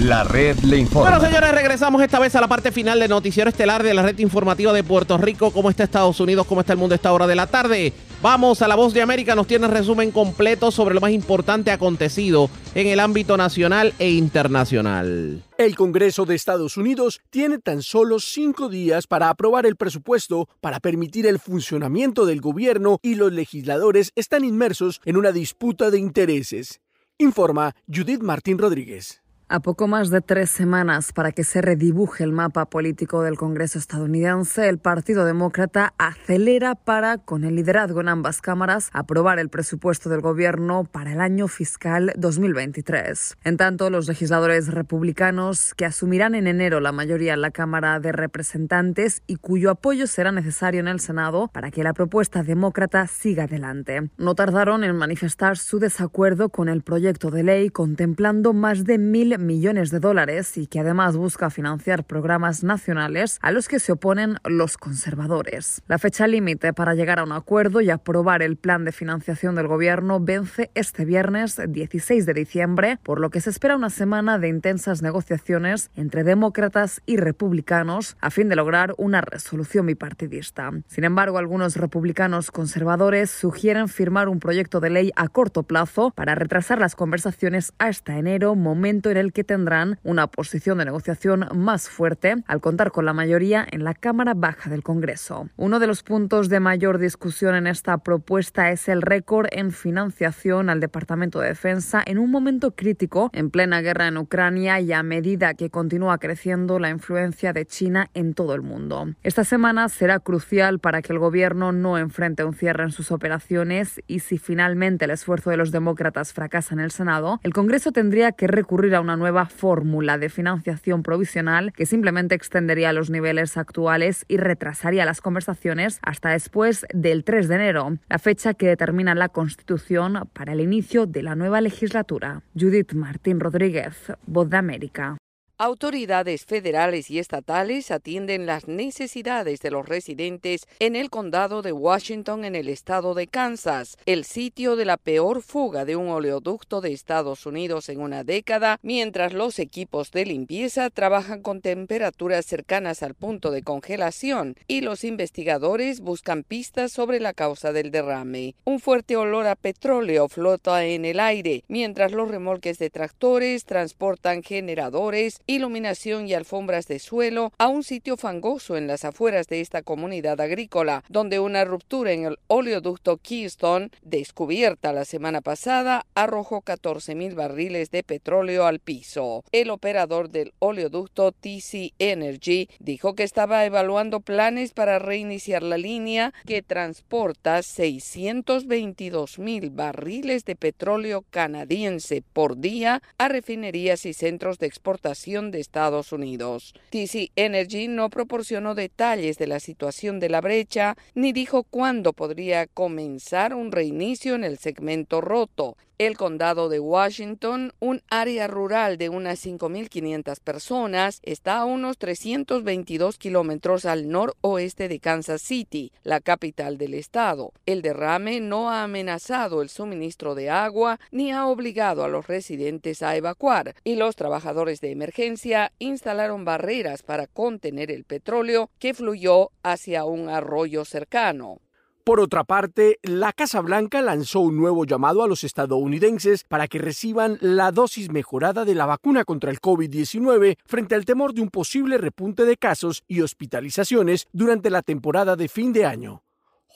La red le informa. Bueno, señores, regresamos esta vez a la parte final de Noticiero Estelar de la red informativa de Puerto Rico. ¿Cómo está Estados Unidos? ¿Cómo está el mundo a esta hora de la tarde? Vamos a la voz de América. Nos tiene resumen completo sobre lo más importante acontecido en el ámbito nacional e internacional. El Congreso de Estados Unidos tiene tan solo cinco días para aprobar el presupuesto para permitir el funcionamiento del gobierno y los legisladores están inmersos en una disputa de intereses. Informa Judith Martín Rodríguez. A poco más de tres semanas para que se redibuje el mapa político del Congreso estadounidense, el Partido Demócrata acelera para, con el liderazgo en ambas cámaras, aprobar el presupuesto del gobierno para el año fiscal 2023. En tanto, los legisladores republicanos, que asumirán en enero la mayoría en la Cámara de Representantes y cuyo apoyo será necesario en el Senado para que la propuesta demócrata siga adelante, no tardaron en manifestar su desacuerdo con el proyecto de ley contemplando más de mil millones de dólares y que además busca financiar programas nacionales a los que se oponen los conservadores. La fecha límite para llegar a un acuerdo y aprobar el plan de financiación del gobierno vence este viernes 16 de diciembre, por lo que se espera una semana de intensas negociaciones entre demócratas y republicanos a fin de lograr una resolución bipartidista. Sin embargo, algunos republicanos conservadores sugieren firmar un proyecto de ley a corto plazo para retrasar las conversaciones hasta enero, momento en el que tendrán una posición de negociación más fuerte al contar con la mayoría en la Cámara Baja del Congreso. Uno de los puntos de mayor discusión en esta propuesta es el récord en financiación al Departamento de Defensa en un momento crítico en plena guerra en Ucrania y a medida que continúa creciendo la influencia de China en todo el mundo. Esta semana será crucial para que el gobierno no enfrente un cierre en sus operaciones y si finalmente el esfuerzo de los demócratas fracasa en el Senado, el Congreso tendría que recurrir a una nueva fórmula de financiación provisional que simplemente extendería los niveles actuales y retrasaría las conversaciones hasta después del 3 de enero, la fecha que determina la Constitución para el inicio de la nueva legislatura. Judith Martín Rodríguez, Voz de América. Autoridades federales y estatales atienden las necesidades de los residentes en el condado de Washington en el estado de Kansas, el sitio de la peor fuga de un oleoducto de Estados Unidos en una década, mientras los equipos de limpieza trabajan con temperaturas cercanas al punto de congelación y los investigadores buscan pistas sobre la causa del derrame. Un fuerte olor a petróleo flota en el aire, mientras los remolques de tractores transportan generadores iluminación y alfombras de suelo a un sitio fangoso en las afueras de esta comunidad agrícola, donde una ruptura en el oleoducto Keystone, descubierta la semana pasada, arrojó 14.000 barriles de petróleo al piso. El operador del oleoducto TC Energy dijo que estaba evaluando planes para reiniciar la línea que transporta 622.000 barriles de petróleo canadiense por día a refinerías y centros de exportación de Estados Unidos. TC Energy no proporcionó detalles de la situación de la brecha ni dijo cuándo podría comenzar un reinicio en el segmento roto. El condado de Washington, un área rural de unas 5.500 personas, está a unos 322 kilómetros al noroeste de Kansas City, la capital del estado. El derrame no ha amenazado el suministro de agua ni ha obligado a los residentes a evacuar y los trabajadores de emergencia instalaron barreras para contener el petróleo que fluyó hacia un arroyo cercano. Por otra parte, la Casa Blanca lanzó un nuevo llamado a los estadounidenses para que reciban la dosis mejorada de la vacuna contra el COVID-19 frente al temor de un posible repunte de casos y hospitalizaciones durante la temporada de fin de año.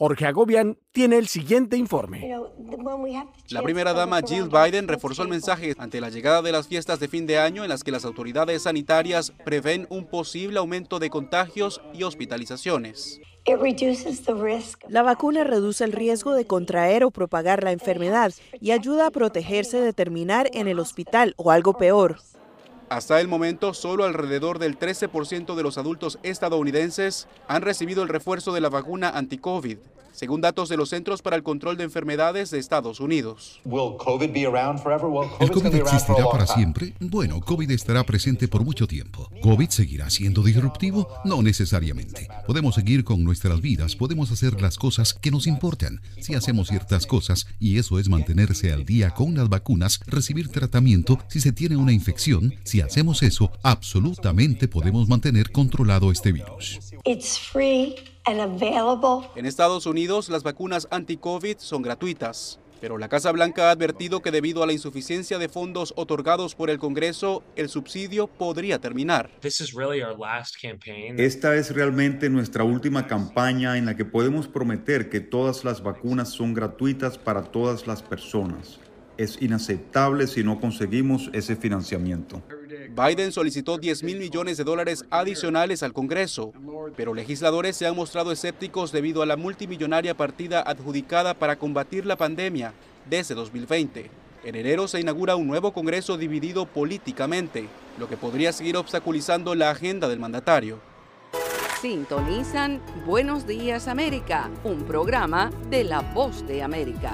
Jorge Agobian tiene el siguiente informe. La primera dama Jill Biden reforzó el mensaje ante la llegada de las fiestas de fin de año en las que las autoridades sanitarias prevén un posible aumento de contagios y hospitalizaciones. La vacuna reduce el riesgo de contraer o propagar la enfermedad y ayuda a protegerse de terminar en el hospital o algo peor. Hasta el momento, solo alrededor del 13% de los adultos estadounidenses han recibido el refuerzo de la vacuna anti-COVID, según datos de los Centros para el Control de Enfermedades de Estados Unidos. ¿El COVID existirá para siempre? Bueno, COVID estará presente por mucho tiempo. ¿COVID seguirá siendo disruptivo? No necesariamente. Podemos seguir con nuestras vidas, podemos hacer las cosas que nos importan. Si hacemos ciertas cosas, y eso es mantenerse al día con las vacunas, recibir tratamiento si se tiene una infección, si hacemos eso, absolutamente podemos mantener controlado este virus. En Estados Unidos, las vacunas anti-COVID son gratuitas. Pero la Casa Blanca ha advertido que debido a la insuficiencia de fondos otorgados por el Congreso, el subsidio podría terminar. Esta es realmente nuestra última campaña en la que podemos prometer que todas las vacunas son gratuitas para todas las personas. Es inaceptable si no conseguimos ese financiamiento. Biden solicitó 10 mil millones de dólares adicionales al Congreso, pero legisladores se han mostrado escépticos debido a la multimillonaria partida adjudicada para combatir la pandemia desde 2020. En enero se inaugura un nuevo Congreso dividido políticamente, lo que podría seguir obstaculizando la agenda del mandatario. Sintonizan Buenos Días América, un programa de La Voz de América.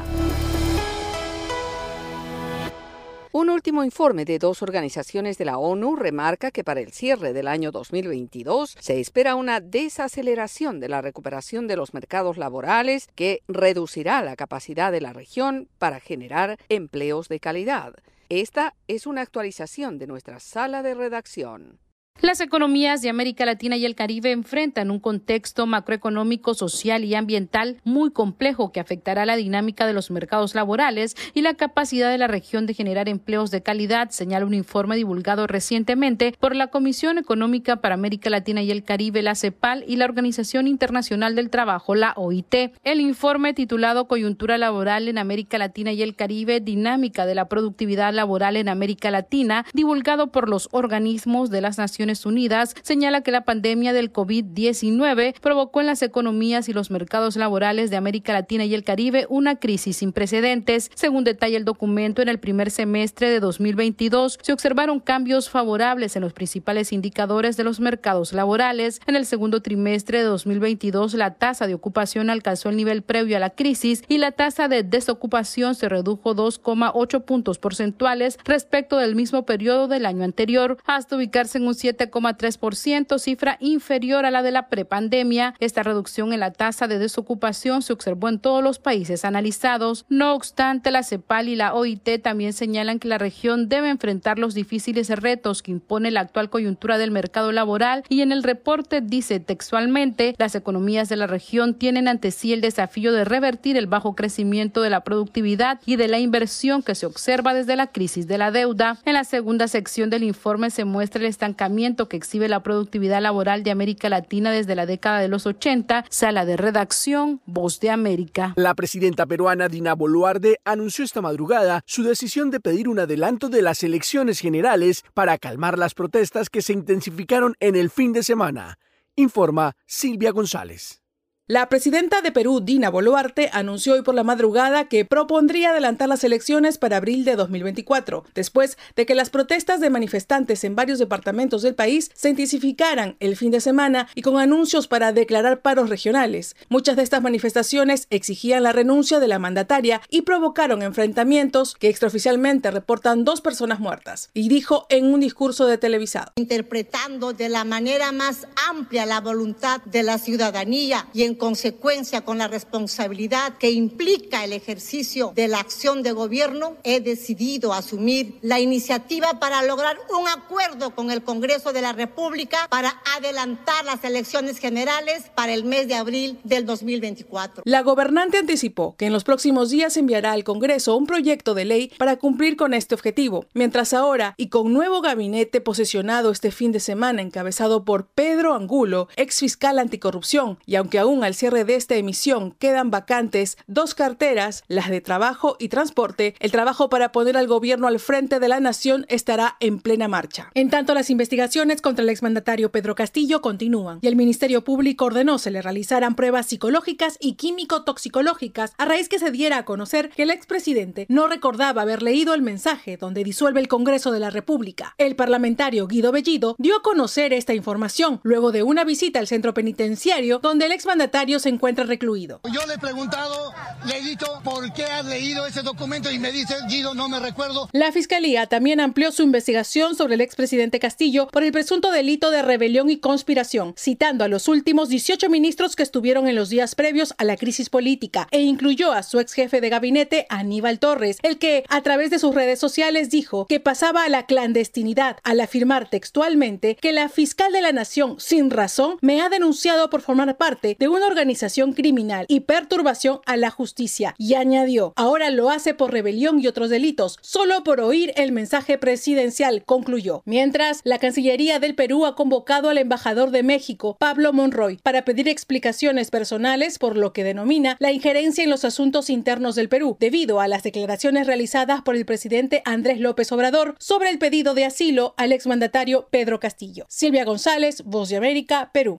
Un último informe de dos organizaciones de la ONU remarca que para el cierre del año 2022 se espera una desaceleración de la recuperación de los mercados laborales que reducirá la capacidad de la región para generar empleos de calidad. Esta es una actualización de nuestra sala de redacción. Las economías de América Latina y el Caribe enfrentan un contexto macroeconómico, social y ambiental muy complejo que afectará la dinámica de los mercados laborales y la capacidad de la región de generar empleos de calidad, señala un informe divulgado recientemente por la Comisión Económica para América Latina y el Caribe, la CEPAL, y la Organización Internacional del Trabajo, la OIT. El informe titulado Coyuntura laboral en América Latina y el Caribe, dinámica de la productividad laboral en América Latina, divulgado por los organismos de las Naciones Unidas señala que la pandemia del COVID-19 provocó en las economías y los mercados laborales de América Latina y el Caribe una crisis sin precedentes. Según detalla el documento, en el primer semestre de 2022 se observaron cambios favorables en los principales indicadores de los mercados laborales. En el segundo trimestre de 2022, la tasa de ocupación alcanzó el nivel previo a la crisis y la tasa de desocupación se redujo 2,8 puntos porcentuales respecto del mismo periodo del año anterior, hasta ubicarse en un 7 7,3%, cifra inferior a la de la prepandemia. Esta reducción en la tasa de desocupación se observó en todos los países analizados. No obstante, la CEPAL y la OIT también señalan que la región debe enfrentar los difíciles retos que impone la actual coyuntura del mercado laboral y en el reporte dice textualmente, las economías de la región tienen ante sí el desafío de revertir el bajo crecimiento de la productividad y de la inversión que se observa desde la crisis de la deuda. En la segunda sección del informe se muestra el estancamiento que exhibe la productividad laboral de América Latina desde la década de los 80. Sala de redacción, Voz de América. La presidenta peruana Dina Boluarde anunció esta madrugada su decisión de pedir un adelanto de las elecciones generales para calmar las protestas que se intensificaron en el fin de semana. Informa Silvia González. La presidenta de Perú, Dina Boluarte, anunció hoy por la madrugada que propondría adelantar las elecciones para abril de 2024, después de que las protestas de manifestantes en varios departamentos del país se intensificaran el fin de semana y con anuncios para declarar paros regionales. Muchas de estas manifestaciones exigían la renuncia de la mandataria y provocaron enfrentamientos que extraoficialmente reportan dos personas muertas. Y dijo en un discurso de televisado. Interpretando de la manera más amplia la voluntad de la ciudadanía y en consecuencia con la responsabilidad que implica el ejercicio de la acción de gobierno, he decidido asumir la iniciativa para lograr un acuerdo con el Congreso de la República para adelantar las elecciones generales para el mes de abril del 2024. La gobernante anticipó que en los próximos días enviará al Congreso un proyecto de ley para cumplir con este objetivo, mientras ahora, y con nuevo gabinete posesionado este fin de semana encabezado por Pedro Angulo, ex fiscal anticorrupción, y aunque aún al cierre de esta emisión quedan vacantes dos carteras, las de trabajo y transporte, el trabajo para poner al gobierno al frente de la nación estará en plena marcha. En tanto, las investigaciones contra el exmandatario Pedro Castillo continúan y el Ministerio Público ordenó se le realizaran pruebas psicológicas y químico-toxicológicas a raíz que se diera a conocer que el expresidente no recordaba haber leído el mensaje donde disuelve el Congreso de la República. El parlamentario Guido Bellido dio a conocer esta información luego de una visita al centro penitenciario donde el exmandatario se encuentra recluido. Yo le he preguntado, le he dicho, ¿por qué has leído ese documento? Y me dice, Guido, no me recuerdo. La fiscalía también amplió su investigación sobre el expresidente Castillo por el presunto delito de rebelión y conspiración, citando a los últimos 18 ministros que estuvieron en los días previos a la crisis política e incluyó a su ex jefe de gabinete, Aníbal Torres, el que a través de sus redes sociales dijo que pasaba a la clandestinidad al afirmar textualmente que la fiscal de la nación, sin razón, me ha denunciado por formar parte de organización criminal y perturbación a la justicia y añadió, ahora lo hace por rebelión y otros delitos, solo por oír el mensaje presidencial, concluyó. Mientras, la Cancillería del Perú ha convocado al embajador de México, Pablo Monroy, para pedir explicaciones personales por lo que denomina la injerencia en los asuntos internos del Perú, debido a las declaraciones realizadas por el presidente Andrés López Obrador sobre el pedido de asilo al exmandatario Pedro Castillo. Silvia González, Voz de América, Perú.